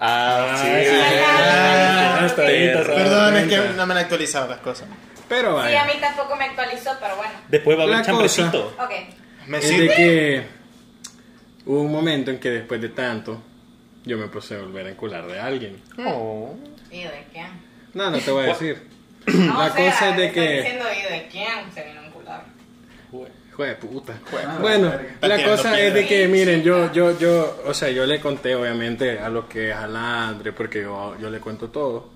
Speaker 1: Ah, sí.
Speaker 3: sí.
Speaker 2: Ah,
Speaker 3: da
Speaker 5: Perdón, es que no me han actualizado las cosas.
Speaker 3: Pero
Speaker 2: Sí, a
Speaker 3: vaya.
Speaker 2: mí tampoco me actualizó, pero bueno.
Speaker 1: Después va a haber
Speaker 3: La
Speaker 1: chambrecito.
Speaker 2: Ok.
Speaker 5: Me
Speaker 3: Es de
Speaker 5: sirve.
Speaker 3: que hubo un momento en que después de tanto, yo me puse a volver a encular de alguien.
Speaker 1: Oh.
Speaker 2: ¿Y de quién?
Speaker 3: No, no te voy a decir.
Speaker 2: No,
Speaker 3: La
Speaker 2: o sea,
Speaker 3: cosa es de que-
Speaker 2: diciendo, ¿y de quién se vino a
Speaker 3: puta.
Speaker 4: Ah,
Speaker 3: Bueno, la cosa es de que, miren, yo, yo, yo, o sea, yo le conté obviamente a lo que es a la Andre, porque yo, yo le cuento todo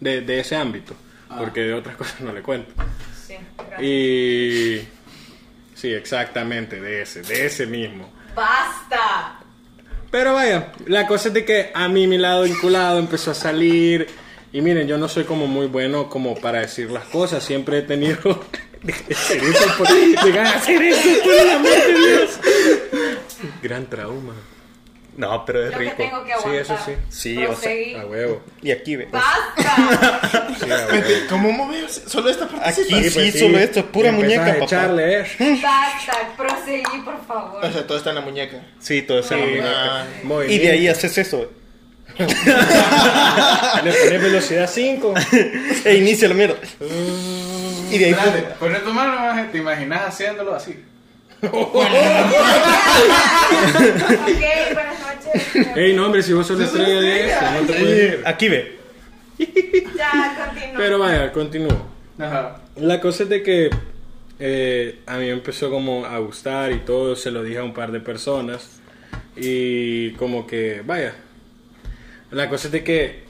Speaker 3: de, de ese ámbito, porque de otras [laughs] cosas no le cuento.
Speaker 2: Sí, gracias.
Speaker 3: Y sí, exactamente, de ese, de ese mismo.
Speaker 2: ¡Basta!
Speaker 3: Pero vaya, la cosa es de que a mí mi lado vinculado empezó a salir. Y miren, yo no soy como muy bueno como para decir las cosas. Siempre he tenido... Deja de hacer eso, por... deja de hacer eso, por el amor de Dios. Gran trauma.
Speaker 1: No, pero es
Speaker 2: Lo que
Speaker 1: rico.
Speaker 2: tengo que
Speaker 3: Sí,
Speaker 2: aguantar.
Speaker 3: eso sí.
Speaker 1: Sí, o sea,
Speaker 2: Proseguí.
Speaker 3: A huevo.
Speaker 1: Y aquí ve.
Speaker 2: ¡Basta! [laughs]
Speaker 3: Sí, a huevo.
Speaker 5: Espérate, ¿Cómo movió? Solo esta parte.
Speaker 1: Aquí
Speaker 3: Sí,
Speaker 1: sí,
Speaker 3: pues sí.
Speaker 1: solo esto es pura
Speaker 3: empezás
Speaker 1: muñeca,
Speaker 3: a
Speaker 1: papá.
Speaker 3: echarle, eh.
Speaker 2: ¡Basta! Proseguí, por favor.
Speaker 5: O sea, todo está en la muñeca.
Speaker 1: Sí, todo eso en la
Speaker 3: Sí.
Speaker 1: muñeca.
Speaker 5: Ah,
Speaker 1: Y de ahí haces eso. [laughs]
Speaker 3: Le pones velocidad 5.
Speaker 1: E inicia la mierda. Y de ahí.
Speaker 4: Espérate, Pon tu mano, maje, te imaginas haciéndolo así.
Speaker 2: ok, buenas noches.
Speaker 3: Ey, no, hombre, si vos sos la estrella de esto, no te puedes-
Speaker 1: Aquí ve.
Speaker 2: Ya, continúa.
Speaker 3: Pero vaya, continúo.
Speaker 4: Ajá.
Speaker 3: La cosa es de que eh, a mí me empezó como a gustar y todo, se lo dije a un par de personas y como que, vaya, la cosa es de que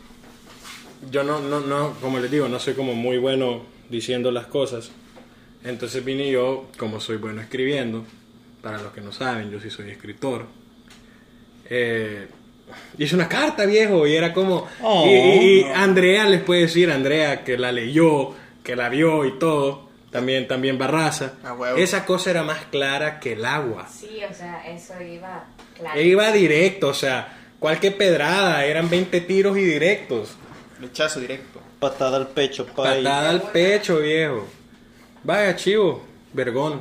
Speaker 3: yo no, no, no, como les digo, no soy como muy bueno diciendo las cosas, entonces vine yo, como soy bueno escribiendo, para los que no saben, yo sí soy escritor, eh, hice una carta, viejo, y era como...
Speaker 1: Oh.
Speaker 3: y, Andrea les puede decir, Andrea, que la leyó, que la vio y todo, también, también Barraza. Esa cosa era más clara que el agua.
Speaker 2: Sí, o sea, eso iba claro.
Speaker 3: E iba directo, o sea, cualquier pedrada, eran 20 tiros y directos.
Speaker 5: Rechazo directo.
Speaker 1: Patada al pecho.
Speaker 3: Patada al pecho, viejo. Vaya, chivo, vergón.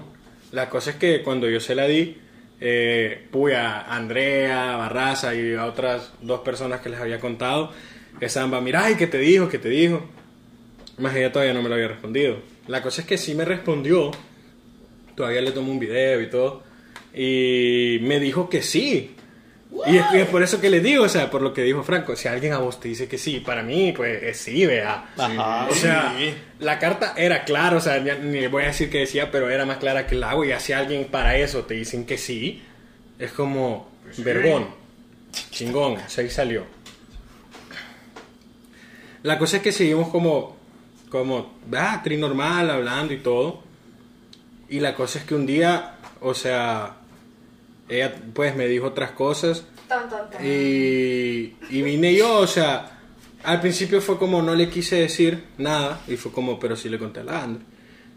Speaker 3: La cosa es que cuando yo se la di, eh, puya, Andrea, Barraza y a otras dos personas que les había contado, estaban, va, mira, ¿y qué te dijo? ¿Qué te dijo? Más ella todavía no me lo había respondido. La cosa es que sí me respondió, todavía le tomé un video y todo, y me dijo que sí. Y es, y es por eso que le digo, o sea, por lo que dijo Franco, si alguien a vos te dice que sí, para mí, pues es sí, vea.
Speaker 1: Ajá.
Speaker 3: O sea,
Speaker 5: Sí.
Speaker 3: la carta era clara, o sea, ya ni le voy a decir que decía, pero era más clara que el agua. Y si alguien para eso te dicen que sí, es como vergón, chingón, se ahí salió. La cosa es que seguimos como, como, ah, trinormal, hablando y todo. Y la cosa es que un día, o sea, ella pues me dijo otras cosas.
Speaker 2: Ton.
Speaker 3: Y, y vine yo, o sea, al principio fue como no le quise decir nada y fue como, pero sí le conté a la Andre.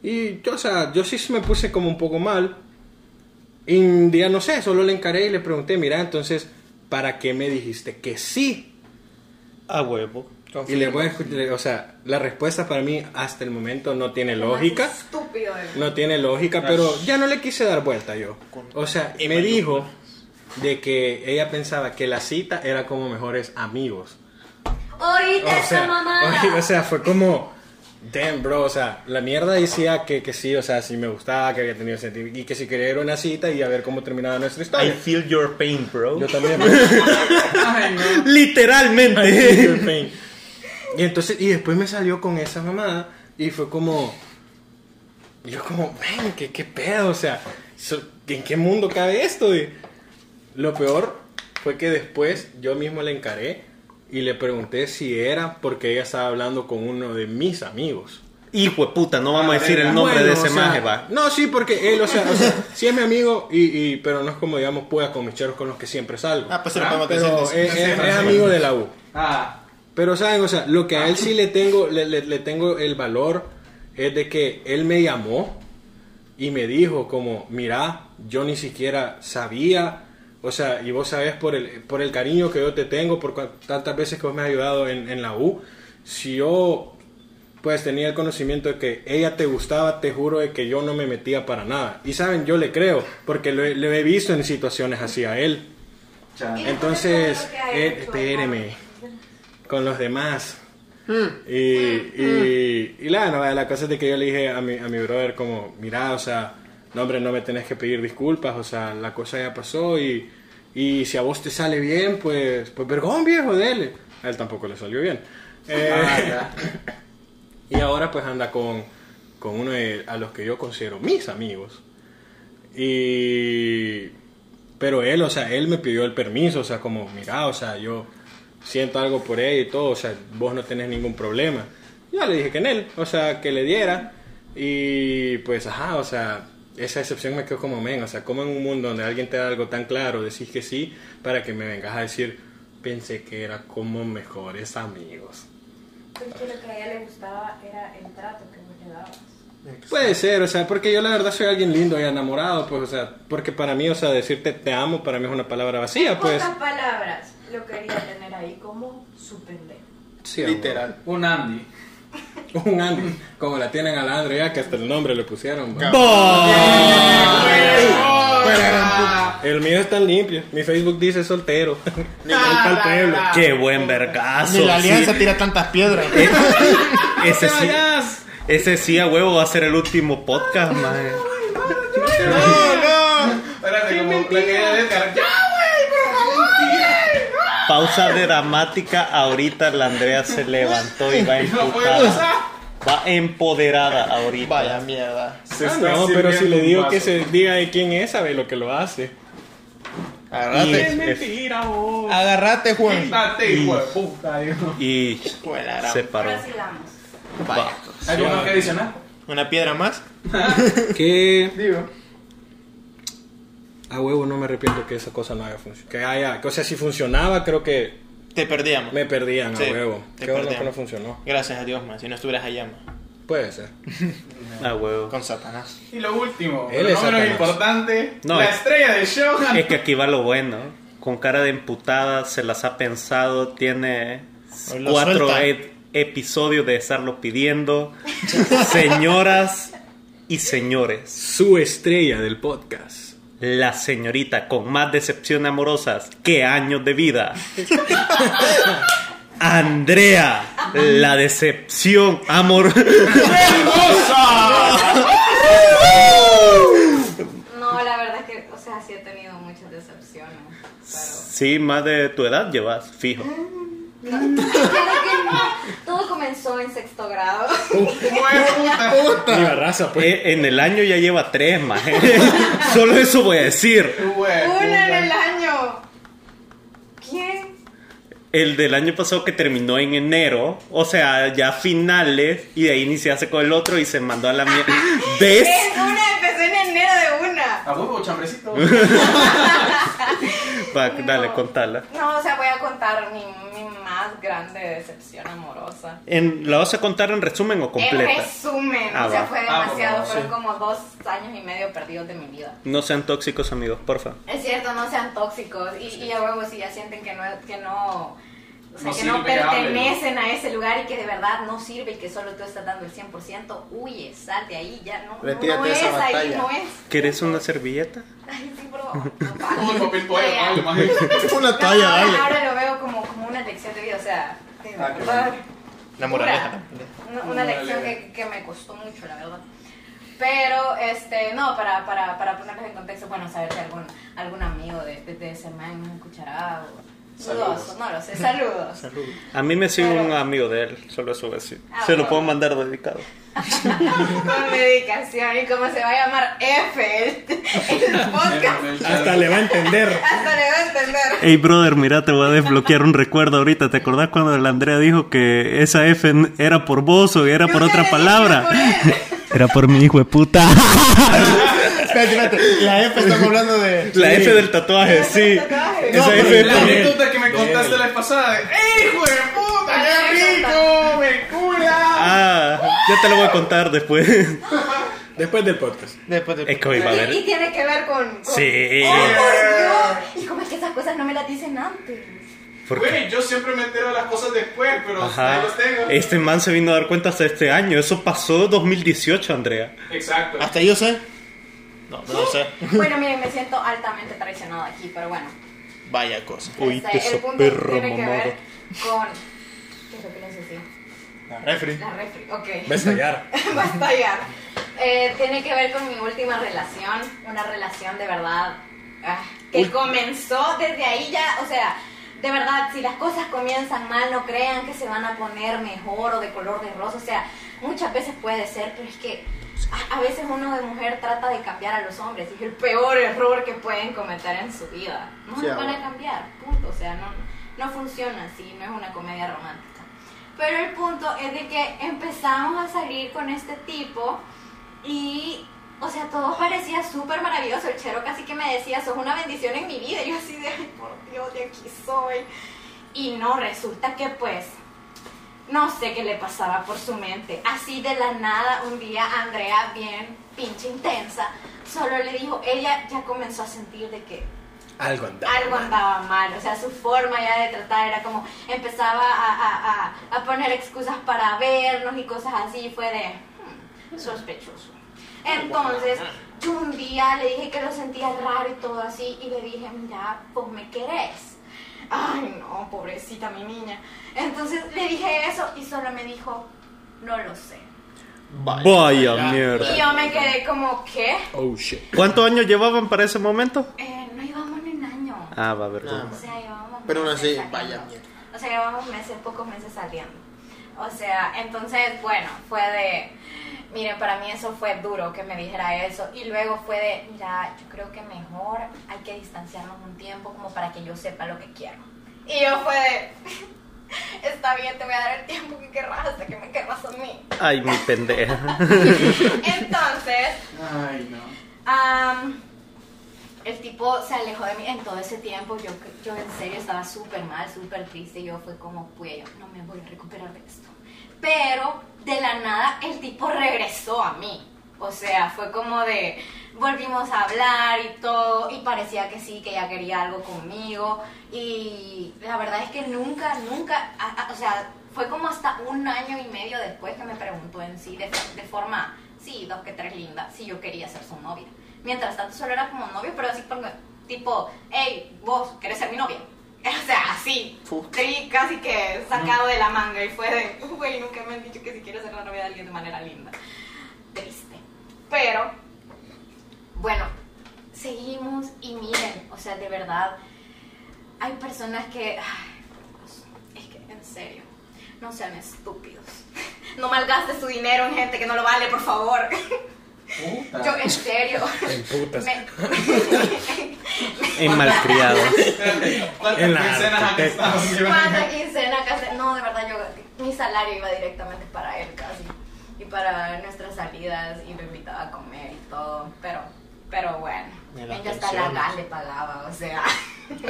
Speaker 3: Y yo, o sea, yo sí me puse como un poco mal. Y un día, no sé, solo le encaré y le pregunté, mira, entonces, ¿para qué me dijiste que sí?
Speaker 1: A huevo.
Speaker 3: Y le voy a escuchar, o sea, la respuesta para mí hasta el momento no tiene lógica.
Speaker 2: Estúpido
Speaker 3: No tiene lógica, pero ya no le quise dar vuelta yo. O sea, me dijo de que ella pensaba que la cita era como mejores amigos.
Speaker 2: Oíste
Speaker 3: O
Speaker 2: esa
Speaker 3: sea,
Speaker 2: mamada.
Speaker 3: oye, o sea, fue como, damn, bro, o sea, la mierda decía que, que sí, o sea, si me gustaba, que había tenido sentido, y que si quería ir a una cita y a ver cómo terminaba nuestra
Speaker 1: I
Speaker 3: historia.
Speaker 1: feel your pain, bro.
Speaker 3: Yo también. [laughs]
Speaker 4: Ay, no. [laughs]
Speaker 1: Literalmente.
Speaker 3: y entonces, y después me salió con esa mamada y fue como, yo como, ven, ¿qué, qué pedo? O sea, ¿en qué mundo cabe esto? Y lo peor fue que después yo mismo le encaré y le pregunté si era porque ella estaba hablando con uno de mis amigos.
Speaker 1: Hijo de puta, no vamos a
Speaker 4: Ah,
Speaker 1: decir el nombre
Speaker 3: Bueno,
Speaker 1: de ese
Speaker 3: o sea,
Speaker 1: maje, va.
Speaker 3: No, sí, porque él, o sea, o sea, [laughs] sí es mi amigo, y, y- pero no es como, digamos, pueda con mis cheros con los que siempre salgo.
Speaker 5: Ah, pues se lo
Speaker 4: Ah,
Speaker 5: podemos
Speaker 3: pero
Speaker 5: decir.
Speaker 3: es, es- es amigo de la U.
Speaker 4: Ah,
Speaker 3: Pero, ¿saben? O sea, lo que a él sí le tengo, le, le- le tengo el valor es de que él me llamó y me dijo como, mira, yo ni siquiera sabía, o sea, y vos sabés por el, por el cariño que yo te tengo, por tantas veces que vos me has ayudado en, en la U, si yo pues tenía el conocimiento de que ella te gustaba, te juro de que yo no me metía para nada. Y saben, yo le creo, porque lo, he- lo he visto en situaciones así a él. Entonces, eh, espéreme, con los demás.
Speaker 5: Hmm.
Speaker 3: Y, y, y la, no, la cosa es de que yo le dije a mi, a mi brother como, mira, o sea, no hombre, no me tenés que pedir disculpas, o sea, la cosa ya pasó y, y si a vos te sale bien, pues, pues vergón viejo, dele. A él tampoco le salió bien. Eh,
Speaker 4: Ah, ya.
Speaker 3: y ahora pues anda con, con uno de, a los que yo considero mis amigos. Y... Pero él, o sea, él me pidió el permiso, o sea, como, mira, o sea, yo siento algo por ella y todo, o sea, vos no tenés ningún problema. Ya le dije que en él, o sea, que le diera. Y pues, ajá, o sea, esa excepción me quedó como, men, o sea, como en un mundo donde alguien te da algo tan claro, decís que sí, para que me vengas a decir, pensé que era como mejores amigos.
Speaker 2: Porque lo que a ella le gustaba era el trato que vos le dabas.
Speaker 3: Puede ser, o sea, porque yo la verdad soy alguien lindo y enamorado, pues, o sea, porque para mí, o sea, decirte te amo para mí es una palabra vacía, pues.
Speaker 2: palabras, lo quería tener ahí como su pendejo.
Speaker 3: Sí,
Speaker 5: Literal.
Speaker 4: Un Andy. [laughs]
Speaker 3: Un Andy, como la tienen a la Andre ya que hasta el nombre le pusieron. ¿va?
Speaker 4: Ah, [laughs]
Speaker 3: El mío está limpio, mi Facebook dice soltero. [laughs] Ni para el pueblo.
Speaker 1: Qué buen vergazo.
Speaker 5: Ni la
Speaker 1: sí.
Speaker 5: alianza tira tantas piedras.
Speaker 1: Ese sí, ese sí a huevo va a ser el último podcast, maje.
Speaker 4: Espérate, como la que ella descarga.
Speaker 1: Pausa dramática. Ahorita la Andrea se levantó y va [laughs] emputada. Va empoderada ahorita.
Speaker 5: Vaya mierda.
Speaker 4: Se
Speaker 3: Ah,
Speaker 4: está
Speaker 3: no, pero si le digo
Speaker 4: vaso.
Speaker 3: que se diga de quién es, sabe lo que lo hace.
Speaker 5: Agarrate.
Speaker 1: Es-
Speaker 3: mentira, vos.
Speaker 5: Agarrate, Juan.
Speaker 4: Quítate, hijo de puta.
Speaker 1: Y se paró.
Speaker 5: Vaya.
Speaker 4: ¿Algo más que adicionar?
Speaker 5: Una piedra más. [laughs]
Speaker 3: Que
Speaker 5: Digo.
Speaker 3: A huevo no me arrepiento que esa cosa no haya funcionado. Que haya, que, o sea, si funcionaba, creo que
Speaker 5: Te perdíamos.
Speaker 3: me perdían
Speaker 5: Sí,
Speaker 3: a huevo.
Speaker 5: te
Speaker 3: Qué bueno que no funcionó.
Speaker 5: Gracias a Dios, man. Si no estuvieras allá, man.
Speaker 3: Puede ser. [laughs]
Speaker 1: Ah, huevo.
Speaker 5: Con Satanás.
Speaker 4: Y lo último,
Speaker 3: Él
Speaker 4: pero
Speaker 3: es
Speaker 4: no menos importante,
Speaker 1: No,
Speaker 4: la
Speaker 1: es-
Speaker 4: estrella del show.
Speaker 1: Es que aquí va lo bueno. Con cara de emputada, se las ha pensado, tiene cuatro e- episodios de estarlo pidiendo. [laughs] Señoras y señores,
Speaker 3: Su estrella del podcast.
Speaker 1: La señorita con más decepciones amorosas que años de vida. [laughs] Andrea, la decepción amor.
Speaker 2: No, la verdad es que, o sea, sí he tenido muchas decepciones. Pero.
Speaker 1: Sí, más de tu edad llevas, fijo. [laughs]
Speaker 2: No. Todo comenzó en sexto grado.
Speaker 3: Viva [laughs] raza, pues.
Speaker 1: Eh, en el año ya lleva tres más. [laughs] Solo eso voy a decir.
Speaker 2: Una en el año. ¿Quién?
Speaker 1: El del año pasado que terminó en enero, o sea, ya finales, y de ahí iniciaste con el otro y se mandó a la mierda. [laughs] ¿Ves?
Speaker 2: En una, empecé en enero de una.
Speaker 4: A huevo, chambrecito.
Speaker 1: Va,
Speaker 2: No.
Speaker 1: dale, contala.
Speaker 2: No, o sea, voy a contar mi, mi más grande decepción amorosa.
Speaker 1: En, ¿La vas a contar en resumen o
Speaker 2: En
Speaker 1: completa?
Speaker 2: resumen,
Speaker 1: Ah,
Speaker 2: o sea,
Speaker 1: va.
Speaker 2: fue
Speaker 4: Ah,
Speaker 2: demasiado.
Speaker 4: bueno,
Speaker 2: Fueron
Speaker 4: sí.
Speaker 2: como dos años y medio perdidos de mi vida.
Speaker 1: No sean tóxicos, amigos, porfa.
Speaker 2: Es cierto, no sean tóxicos. Y, y a huevos, si ya sienten que no, que no, o sea,
Speaker 4: No
Speaker 2: que no pertenecen a ese lugar y que de verdad no sirve y que solo tú estás dando el 100%, huye, sal de ahí, ya no, no,
Speaker 5: Retírate
Speaker 2: no es
Speaker 5: esa
Speaker 2: ahí, no es.
Speaker 1: ¿Quieres una servilleta?
Speaker 2: Ay, sí, [laughs]
Speaker 4: papel toalla. [laughs]
Speaker 5: Una
Speaker 2: ahora,
Speaker 5: dale.
Speaker 2: ahora lo veo como, como una lección de vida, o sea, de
Speaker 4: Ah,
Speaker 2: verdad.
Speaker 5: La moraleja.
Speaker 2: Una, una lección que, que me costó mucho, la verdad. Pero, este, no, para, para, para ponerles en contexto, bueno, saber si algún, algún amigo de, de, de ese man me escuchará o...
Speaker 4: Saludos.
Speaker 2: No lo sé, saludos.
Speaker 1: A mí me sigue un amigo de él, solo eso voy a decir.
Speaker 2: Ah,
Speaker 1: Se lo
Speaker 2: bueno.
Speaker 1: puedo mandar dedicado.
Speaker 2: Con dedicación y cómo se va a llamar F el, el podcast.
Speaker 3: Hasta le va a entender.
Speaker 2: Hasta le va a entender.
Speaker 1: Hey brother, mira, te voy a desbloquear un recuerdo ahorita. ¿Te acordás cuando la Andrea dijo que esa F era por vos o era por
Speaker 2: Yo
Speaker 1: otra
Speaker 2: le dije
Speaker 1: palabra?
Speaker 2: por.
Speaker 1: Era por mi hijo de puta. [laughs]
Speaker 5: Espérate, espérate. La F estamos hablando de.
Speaker 1: La F del tatuaje, sí. Esa F es
Speaker 4: La
Speaker 1: él.
Speaker 4: anécdota que me contaste la vez pasada de ¡Eh, hijo de puta! ¡Qué rico! ¡Me cura!
Speaker 1: Ah, ya te lo voy a contar después. [laughs]
Speaker 3: Después del podcast.
Speaker 5: Después de.
Speaker 1: Es que hoy va a
Speaker 2: Y, y
Speaker 1: haber.
Speaker 2: tiene que ver con... con-
Speaker 1: Sí.
Speaker 2: ¡Oh, por Dios! Y como es que esas cosas no me las dicen antes.
Speaker 1: Porque,
Speaker 4: Güey, yo siempre me entero de las cosas después, pero
Speaker 1: ajá,
Speaker 4: ahí los tengo.
Speaker 1: este man se vino a dar cuenta hasta este año. Eso pasó 2018, Andrea.
Speaker 4: Exacto.
Speaker 5: Hasta yo sé. No, no lo sé. [laughs]
Speaker 2: Bueno, miren, me siento altamente traicionada aquí, pero bueno.
Speaker 5: Vaya cosa.
Speaker 2: Este, el punto tiene que ver con... ¿Qué es lo que les decía?
Speaker 5: La refri.
Speaker 2: La refri, ok.
Speaker 3: Va a estallar. [laughs]
Speaker 2: Va a estallar. Eh, tiene que ver con mi última relación, una relación de verdad ah, que comenzó desde ahí ya, o sea, de verdad, si las cosas comienzan mal, no crean que se van a poner mejor o de color de rosa, o sea, muchas veces puede ser, pero es que a, veces uno de mujer trata de cambiar a los hombres y es el peor error que pueden cometer en su vida. No
Speaker 5: Sí,
Speaker 2: los van a cambiar, punto, o sea, no, no funciona así, no es una comedia romántica. Pero el punto es de que empezamos a salir con este tipo y, o sea, todo parecía súper maravilloso. El chero casi que me decía, sos una bendición en mi vida. Y yo así de, ay, por Dios, de aquí soy. Y no, resulta que pues, no sé qué le pasaba por su mente. Así de la nada, un día Andrea, bien pinche intensa, solo le dijo, ella ya comenzó a sentir de que
Speaker 3: Algo andaba.
Speaker 2: algo andaba mal, o sea, su forma ya de tratar era como, empezaba a, a- a- a poner excusas para vernos y cosas así, fue de hmm, sospechoso. Entonces, yo un día le dije que lo sentía raro y todo así, y le dije, mira, vos me querés. Ay, no, pobrecita mi niña. Entonces le dije eso y solo me dijo, no lo sé.
Speaker 1: Vaya mierda.
Speaker 2: Y yo me quedé como, ¿qué?
Speaker 3: Oh shit.
Speaker 1: ¿Cuántos años llevaban para ese momento?
Speaker 2: Eh, no íbamos ni un año.
Speaker 1: Ah, va, verdad.
Speaker 2: O sea, llevamos
Speaker 5: Pero aún así,
Speaker 2: saliendo.
Speaker 5: vaya mierda.
Speaker 2: O sea, llevamos meses, pocos meses saliendo. O sea, entonces, bueno, fue de. Miren, para mí eso fue duro que me dijera eso. Y luego fue de, mira, yo creo que mejor hay que distanciarnos un tiempo como para que yo sepa lo que quiero. Y yo fue de. [laughs] Está bien, te voy a dar el tiempo que querrás hasta que me querrás a mí.
Speaker 1: Ay, mi pendeja. [laughs]
Speaker 2: Entonces,
Speaker 4: Ay, no.
Speaker 2: el tipo se alejó de mí en todo ese tiempo. Yo, yo en serio estaba súper mal, súper triste. Yo fue como, pues yo no me voy a recuperar de esto. Pero de la nada el tipo regresó a mí. O sea, fue como de, volvimos a hablar y todo, y parecía que sí, que ella quería algo conmigo. Y la verdad es que nunca, nunca, o sea, fue como hasta un año y medio después que me preguntó en sí, de, forma, sí, dos que tres linda, si yo quería ser su novia. Mientras tanto solo era como novio, pero así tipo, hey, vos, ¿querés ser mi novia? [laughs] O sea, así, sí, casi que sacado de la manga y fue de, güey, nunca me han dicho que si quieres ser la novia de alguien de manera linda. Triste. Pero, bueno, seguimos y miren, o sea, de verdad, hay personas que, ay, Dios, es que en serio, no sean estúpidos. [laughs] No malgastes su dinero en gente que no lo vale, por favor. [laughs]
Speaker 4: Puta.
Speaker 2: Yo, en serio.
Speaker 3: En putas.
Speaker 2: Me-
Speaker 1: En malcriados.
Speaker 4: ¿Cuántas
Speaker 3: En la
Speaker 4: quincenas
Speaker 2: quincena? casi- No, de verdad, yo, mi salario iba directamente para él casi. Y para nuestras salidas y lo invitaba a comer y todo. Pero, pero bueno, ella hasta la gas le pagaba, o sea.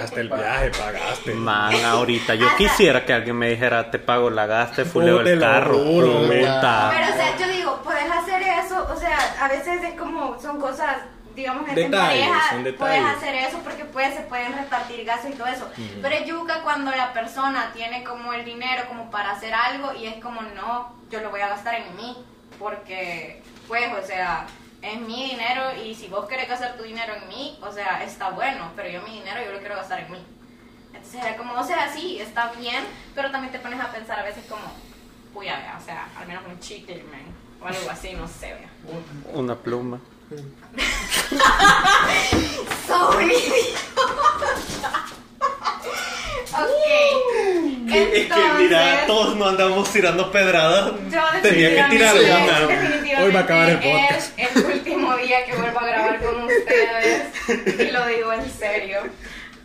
Speaker 3: Hasta el viaje pagaste.
Speaker 1: Man, ahorita yo quisiera que alguien me dijera, te pago la fuleo
Speaker 3: Te
Speaker 1: el
Speaker 3: lo
Speaker 1: carro,
Speaker 3: juro.
Speaker 2: Pero, o sea, yo digo, puedes hacer eso, o sea, a veces es como, son cosas, digamos, en, pareja, puedes hacer eso porque pues, se pueden repartir gastos y todo eso. Pero es yuca cuando la persona tiene como el dinero como para hacer algo y es como, no, yo lo voy a gastar en mí, porque, pues, o sea, es mi dinero y si vos querés gastar tu dinero en mí, o sea, está bueno, pero yo mi dinero yo lo quiero gastar en mí. Entonces era como, o sea, sí, está bien, pero también te pones a pensar a veces como, puya, o sea, al menos un chicle, man, o algo así, no sé.
Speaker 1: Una pluma.
Speaker 2: So un idiota. ok. Entonces,
Speaker 1: todos nos andamos tirando pedradas.
Speaker 2: yo
Speaker 1: Tenía que tirar
Speaker 2: definitivamente-
Speaker 1: una.
Speaker 3: Hoy va a acabar el podcast.
Speaker 2: Es el último día que vuelvo a grabar con ustedes. Y lo digo en serio.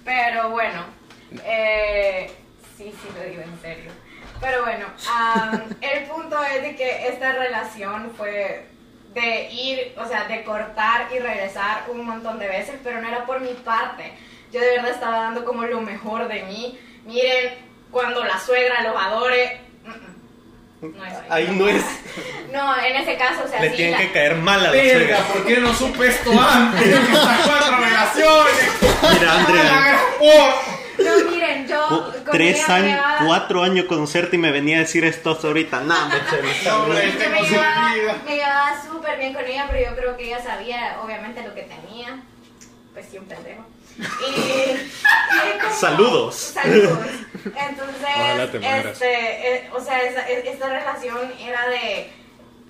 Speaker 2: Pero bueno, eh, sí, sí lo digo en serio. Pero bueno, am, [laughs] el punto es de que esta relación fue de ir, o sea, de cortar y regresar un montón de veces, pero no era por mi parte. Yo de verdad estaba dando como lo mejor de mí. Miren, cuando la suegra los adore. No es
Speaker 1: Ahí no es. [laughs]
Speaker 2: No, en ese caso, o sea,
Speaker 1: Le
Speaker 2: sí,
Speaker 1: tienen
Speaker 2: la-
Speaker 1: que caer mal a la
Speaker 4: Verga,
Speaker 1: suegra.
Speaker 4: ¿por qué no supe esto [laughs] antes? Estas cuatro relaciones.
Speaker 1: Mira, Andrea.
Speaker 4: Oh,
Speaker 2: No, miren, yo.
Speaker 1: Tres
Speaker 2: me
Speaker 1: años, cuatro años conocerte y me venía a decir esto ahorita. Nah, me
Speaker 4: no, hombre,
Speaker 2: Yo
Speaker 4: este
Speaker 2: me llevaba, me llevaba súper bien con ella, pero yo creo que ella sabía, obviamente, lo que tenía. Pues sí, un pendejo. Y, y como-
Speaker 1: Saludos.
Speaker 2: Saludos. Entonces, este, eh, o sea, esa- e- esta relación era de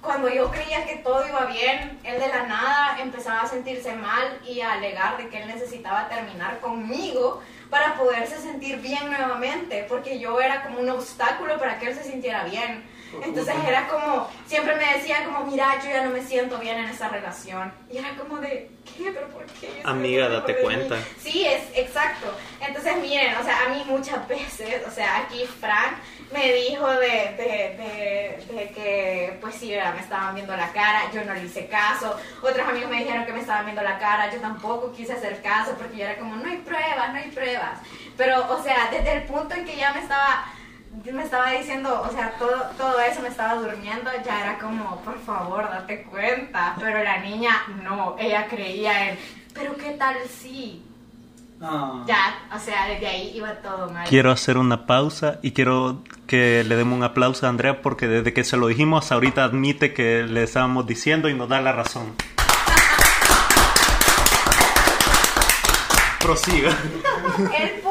Speaker 2: cuando yo creía que todo iba bien, él de la nada empezaba a sentirse mal y a alegar de que él necesitaba terminar conmigo para poderse sentir bien nuevamente, porque yo era como un obstáculo para que él se sintiera bien. Entonces era como, siempre me decía como, mira, yo ya no me siento bien en esa relación. Y era como de, ¿qué? ¿Pero por qué?
Speaker 1: Amiga, date
Speaker 2: por mí.
Speaker 1: cuenta.
Speaker 2: Sí, es exacto. Entonces, miren, o sea, a mí muchas veces, o sea, aquí Frank me dijo de, de, de, de que, pues sí, me estaban viendo la cara, yo no le hice caso. Otros amigos me dijeron que me estaban viendo la cara, yo tampoco quise hacer caso porque yo era como, no hay pruebas, no hay pruebas. Pero, o sea, desde el punto en que ya me estaba me estaba diciendo, o sea, todo, todo eso me estaba durmiendo, ya era como, por favor, date cuenta. Pero la niña no, ella creía en, pero qué tal si.
Speaker 4: No.
Speaker 2: Ya, o sea, desde ahí iba todo mal.
Speaker 1: Quiero hacer una pausa y quiero que le demos un aplauso a Andrea porque desde que se lo dijimos ahorita admite que le estábamos diciendo y nos da la razón. [laughs] Prosiga. [laughs]
Speaker 2: El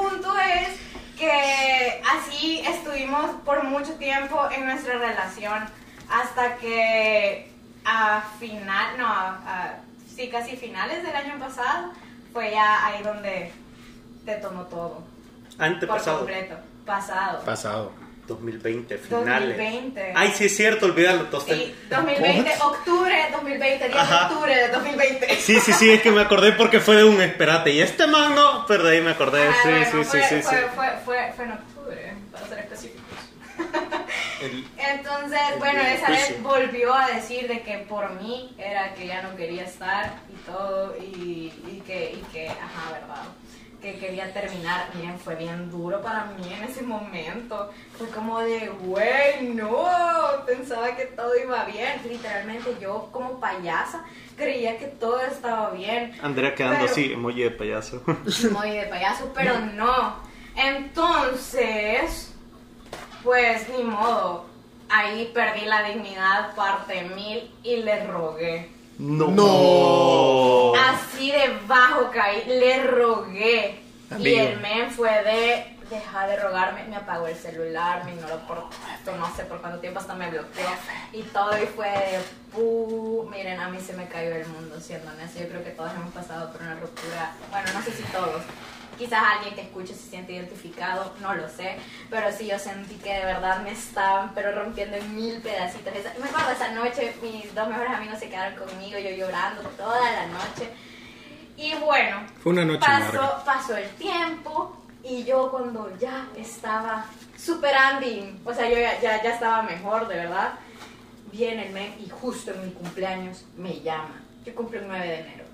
Speaker 2: así estuvimos por mucho tiempo en nuestra relación hasta que a final, no, a, a- sí, casi finales del año pasado fue ya ahí donde te tomó todo. Por
Speaker 1: Antepasado.
Speaker 2: completo. Pasado.
Speaker 3: Pasado.
Speaker 1: 2020, finales.
Speaker 2: 2020.
Speaker 1: Ay, sí es cierto, olvídalo. tosté.
Speaker 2: Sí, 2020, octubre de 2020, 10 de octubre de 2020.
Speaker 1: Sí, sí, sí, es que me acordé porque fue de un esperate. Y este man no, pero de ahí me acordé.
Speaker 2: Ah,
Speaker 1: Sí,
Speaker 2: bueno,
Speaker 1: sí, sí,
Speaker 2: fue,
Speaker 1: sí, sí.
Speaker 2: fue, Fue, fue, fue en octubre.
Speaker 1: El-
Speaker 2: Entonces,
Speaker 3: El
Speaker 2: bueno, esa vez volvió a decir de que por mí era que ya no quería estar y todo, y, y que, y que, ajá, verdad, que quería terminar. Miren, fue bien duro para mí en ese momento. Fue como de, güey, no, pensaba que todo iba bien. Literalmente yo como payasa creía que todo estaba bien.
Speaker 1: Andrea quedando
Speaker 2: Pero-
Speaker 1: así, emoji de payaso.
Speaker 2: Muy de payaso, pero [laughs] no. Entonces, pues ni modo. Ahí perdí la dignidad parte mil y le rogué.
Speaker 1: No.
Speaker 5: No.
Speaker 2: Así de bajo caí, le rogué. Y el men fue de deja de rogarme, me apagó el celular, me ignoró por no sé por cuánto tiempo, hasta me bloqueó y todo y fue de pu, miren, a mí se me cayó el mundo siendo honesto, yo creo que todos hemos pasado por una ruptura, bueno, no sé si todos, quizás alguien que escuche se siente identificado, no lo sé, pero sí yo sentí que de verdad me estaban pero rompiendo en mil pedacitos. Esa- me acuerdo esa noche, mis dos mejores amigos se quedaron conmigo, yo llorando toda la noche. Y bueno,
Speaker 3: Fue una noche
Speaker 2: pasó,
Speaker 3: larga.
Speaker 2: pasó el tiempo y yo cuando ya estaba superando, o sea, yo ya, ya, ya estaba mejor, de verdad, viene el mes y justo en mi cumpleaños me llama. Yo cumplo el 9 de enero.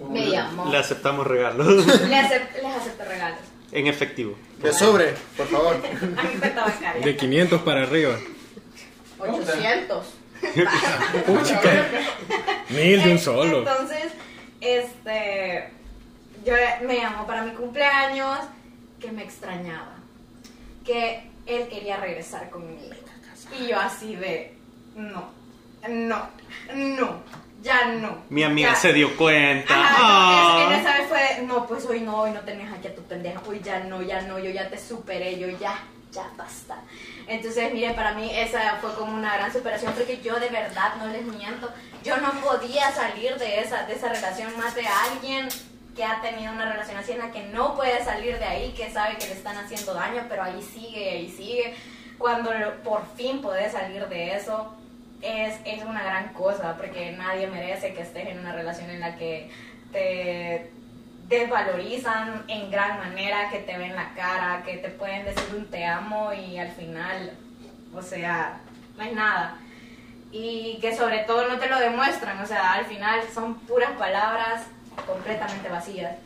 Speaker 2: Me llamó.
Speaker 1: Le aceptamos regalos.
Speaker 2: Le acep- les acepto regalos.
Speaker 1: en efectivo.
Speaker 5: De sobre, por favor.
Speaker 2: A mi cuenta bancaria.
Speaker 3: De 500 para arriba.
Speaker 2: 800. [laughs]
Speaker 3: Mil de un solo.
Speaker 2: Entonces, este, yo me llamó para mi cumpleaños, que me extrañaba, que él quería regresar conmigo. Y yo así de, no, no, no, ya no.
Speaker 1: Mi amiga
Speaker 2: ya.
Speaker 1: se dio cuenta.
Speaker 2: Ajá,
Speaker 1: Ah.
Speaker 2: en, en esa vez fue, no, pues hoy no, hoy no tenés aquí a tu pendeja, hoy ya no, ya no, yo ya te superé, yo ya, ya basta. Entonces, mire, para mí esa fue como una gran superación porque yo de verdad, no les miento, yo no podía salir de esa, de esa relación más de alguien que ha tenido una relación así en la que no puede salir de ahí, que sabe que le están haciendo daño, pero ahí sigue, ahí sigue. Cuando por fin podés salir de eso, es, es una gran cosa, porque nadie merece que estés en una relación en la que te desvalorizan en gran manera, que te ven la cara, que te pueden decir un te amo y al final, o sea, no es nada. Y que sobre todo no te lo demuestran, o sea, al final son puras palabras completamente vacías.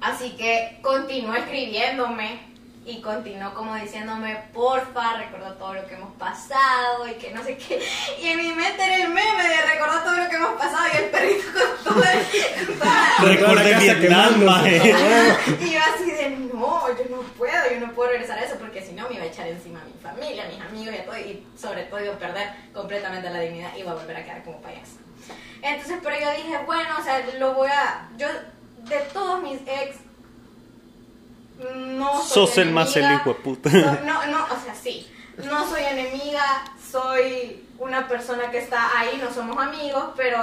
Speaker 2: Así que continuó escribiéndome y continuó como diciéndome, porfa, recuerda todo lo que hemos pasado y que no sé qué. Y en mi mente era el meme de recordar todo lo que hemos pasado y el perrito con todo el... [laughs] [laughs]
Speaker 3: casa
Speaker 1: Vietnam, [laughs]
Speaker 2: y yo así de, no, yo no puedo, yo no puedo regresar a eso porque si no me iba a echar encima a mi familia, a mis amigos y a todo, y sobre todo iba a perder completamente la dignidad y iba a volver a quedar como payasa. Entonces, pero yo dije, bueno, o sea, lo voy a, yo, de todos mis ex, no soy
Speaker 1: Sos el más el hijo de puta.
Speaker 2: no, no, o sea, sí, no soy enemiga, soy una persona que está ahí, no somos amigos, pero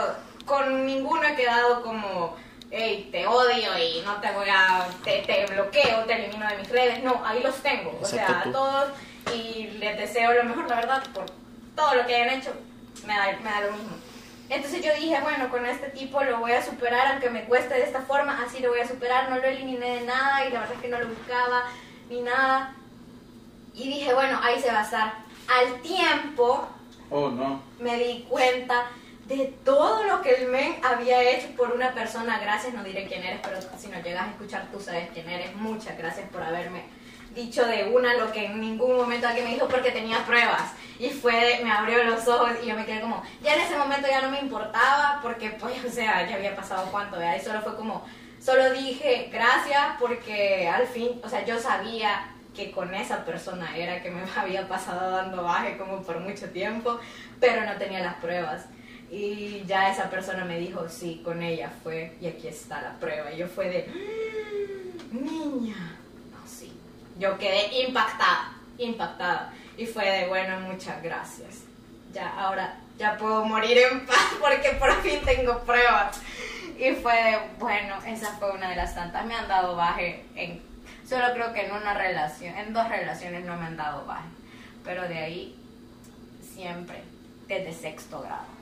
Speaker 2: con ninguno he quedado como, hey, te odio y no te voy a, te, te bloqueo, te elimino de mis redes. No, ahí los tengo, o sea, a todos y les deseo lo mejor, la verdad, por todo lo que hayan hecho, me da, me da lo mismo. Entonces yo dije, bueno, con este tipo lo voy a superar, aunque me cueste de esta forma, así lo voy a superar, no lo eliminé de nada y la verdad es que no lo buscaba ni nada. Y dije, bueno, ahí se va a estar. Al tiempo
Speaker 4: Oh, no.
Speaker 2: me di cuenta de todo lo que el men había hecho por una persona. Gracias, no diré quién eres, pero si no llegas a escuchar, tú sabes quién eres. Muchas gracias por haberme dicho de una lo que en ningún momento alguien me dijo porque tenía pruebas. Y fue, me abrió los ojos y yo me quedé como, ya en ese momento ya no me importaba porque, pues, o sea, ya había pasado cuánto, ¿verdad? Y solo fue como, solo dije gracias porque al fin, o sea, yo sabía que con esa persona era que me [laughs] había pasado dando baje como por mucho tiempo, pero no tenía las pruebas. Y ya esa persona me dijo, sí, con ella fue y aquí está la prueba. Y yo fue de, "Mm, niña. Yo quedé impactada, impactada. Y fue de, bueno, muchas gracias. Ya, ahora ya puedo morir en paz [laughs] porque por fin tengo pruebas. Y fue de, bueno, esa fue una de las tantas. Me han dado baje en, solo creo que en una relación, en dos relaciones no me han dado baje. Pero de ahí, siempre, desde sexto grado.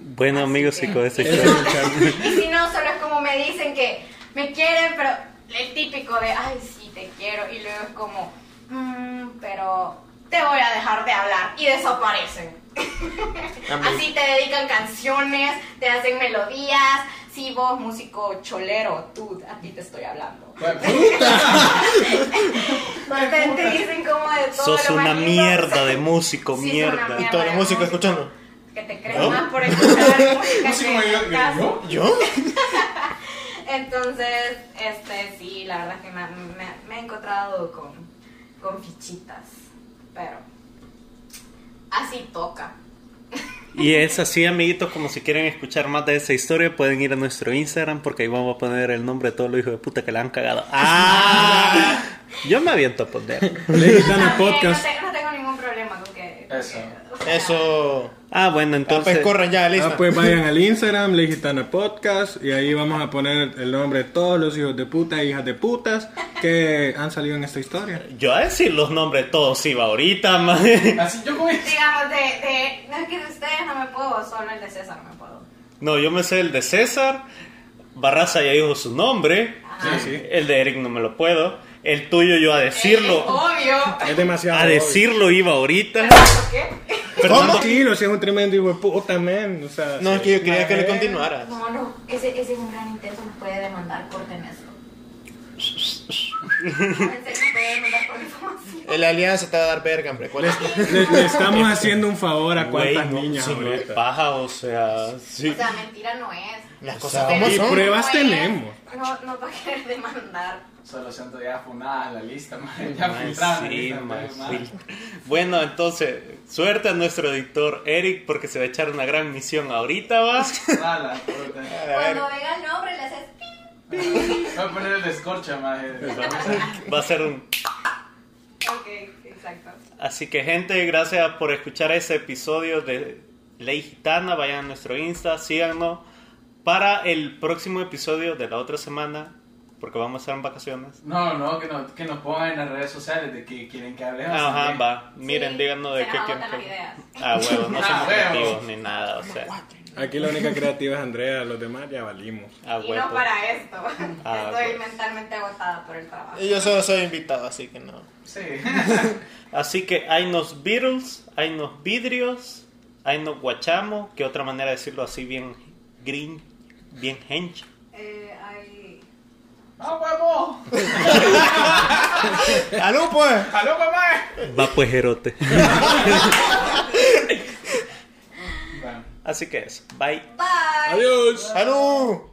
Speaker 1: Bueno, amigos, y con ese
Speaker 3: muchacho. [laughs]
Speaker 2: Y si no, solo es como me dicen que me quieren, pero el típico de, ay, sí, te quiero. Y luego es como, "Mm, pero te voy a dejar de hablar y desaparecen. Así te dedican canciones, te hacen melodías. Si vos, músico cholero, tú, a ti te estoy hablando. [laughs] Te, te dicen como de todo.
Speaker 1: Sos
Speaker 2: lo
Speaker 1: una mierda de músico,
Speaker 2: Sí,
Speaker 1: mierda.
Speaker 2: mierda.
Speaker 5: Y toda la
Speaker 2: de
Speaker 5: música
Speaker 2: músico.
Speaker 5: escuchando.
Speaker 2: Que te crees
Speaker 5: ¿No?
Speaker 2: más por escuchar música
Speaker 4: Músico,
Speaker 2: que
Speaker 4: yo-. ¿Yo?
Speaker 2: Entonces, este, sí, la verdad es que me, me- me he encontrado con, con fichitas, pero así toca.
Speaker 1: Y es así, amiguitos, como si quieren escuchar más de esa historia, pueden ir a nuestro Instagram porque ahí vamos a poner el nombre de todos los hijos de puta que la han cagado. ¡Ah! [laughs] Yo me aviento a poner.
Speaker 3: Podcast.
Speaker 2: No, no tengo ningún problema con que...
Speaker 4: Eso.
Speaker 5: Eso.
Speaker 1: Ah, bueno,
Speaker 5: Ah, pues
Speaker 1: entonces...
Speaker 5: corran ya, listo.
Speaker 3: Ah, pues vayan al Instagram, Ley Gitana Podcast, y ahí vamos a poner el nombre de todos los hijos de puta e hijas de putas que han salido en esta historia.
Speaker 1: Yo a decir los nombres de todos iba ahorita, madre. [laughs]
Speaker 4: Así yo como...
Speaker 2: Digamos, de, de... No es que de ustedes no me puedo, solo el de César me puedo.
Speaker 1: No, yo me sé el de César. Barraza ya dijo su nombre.
Speaker 2: Ajá.
Speaker 3: Sí, sí.
Speaker 1: El de Eric no me lo puedo. El tuyo yo a decirlo.
Speaker 2: Eh, obvio.
Speaker 3: Es demasiado.
Speaker 1: A decirlo iba ahorita.
Speaker 2: ¿Por qué?
Speaker 1: Fernando,
Speaker 3: Sí, lo es un tremendo hijo de puta, man. O sea,
Speaker 5: No, es que yo quería que le
Speaker 3: eh,
Speaker 5: continuara.
Speaker 2: No, no, ese, ese es un gran intento, me puede demandar, corten eso.
Speaker 5: La alianza te va a dar verga, hombre. ¿Cuál es?
Speaker 3: Le, le estamos haciendo un favor a
Speaker 1: güey,
Speaker 3: cuántas
Speaker 1: no,
Speaker 3: niñas
Speaker 1: si no es paja, o sea, sí.
Speaker 2: O sea, mentira no es.
Speaker 5: Las
Speaker 1: O
Speaker 5: cosas
Speaker 1: sea,
Speaker 5: como
Speaker 3: y
Speaker 5: son.
Speaker 3: pruebas
Speaker 2: No es,
Speaker 3: tenemos.
Speaker 2: No, no va a querer demandar.
Speaker 4: Solo siento ya funada la lista, [laughs] man. Ya
Speaker 1: Mae,
Speaker 4: filtrada la
Speaker 1: sí,
Speaker 4: lista.
Speaker 1: Bueno, entonces, suerte a nuestro editor Eric porque se va a echar una gran misión ahorita, ¿vas? [laughs]
Speaker 4: Mala.
Speaker 2: Cuando venga el nombre le haces.
Speaker 4: Voy a poner el escorcha, mae.
Speaker 1: Va a ser un...
Speaker 2: Ok, exacto.
Speaker 1: Así que gente, gracias por escuchar ese episodio de Ley Gitana. Vayan a nuestro Insta, síganos. Para el próximo episodio de la otra semana, porque vamos a estar en vacaciones.
Speaker 4: No, no, que, no, que nos pongan en las redes sociales de que quieren que hablemos.
Speaker 1: Ajá,
Speaker 4: también.
Speaker 1: va. Miren,
Speaker 2: Sí,
Speaker 1: díganos de
Speaker 2: se
Speaker 1: qué quieren que...
Speaker 2: ideas.
Speaker 1: Ah, huevo, no [laughs]
Speaker 4: Ah,
Speaker 1: somos creativos ni nada, o sea.
Speaker 3: Aquí la única creativa es Andrea, los demás ya valimos.
Speaker 1: A
Speaker 2: Y no para esto.
Speaker 1: Ah, [laughs]
Speaker 2: Estoy
Speaker 1: bueno.
Speaker 2: mentalmente agotada por el trabajo.
Speaker 5: Y yo solo soy invitado, así que no.
Speaker 4: Sí. [laughs]
Speaker 1: Así que hay nos Beatles, hay nos vidrios, hay nos guachamos, que otra manera de decirlo así bien green, bien hench.
Speaker 4: ¡Ah, huevo! [laughs]
Speaker 5: ¡Aló, pues!
Speaker 4: ¡Aló, mamá!
Speaker 1: Va pues jerote.
Speaker 4: Bueno.
Speaker 1: Así que eso. Bye.
Speaker 2: Bye.
Speaker 3: Adiós.
Speaker 5: ¡Aló!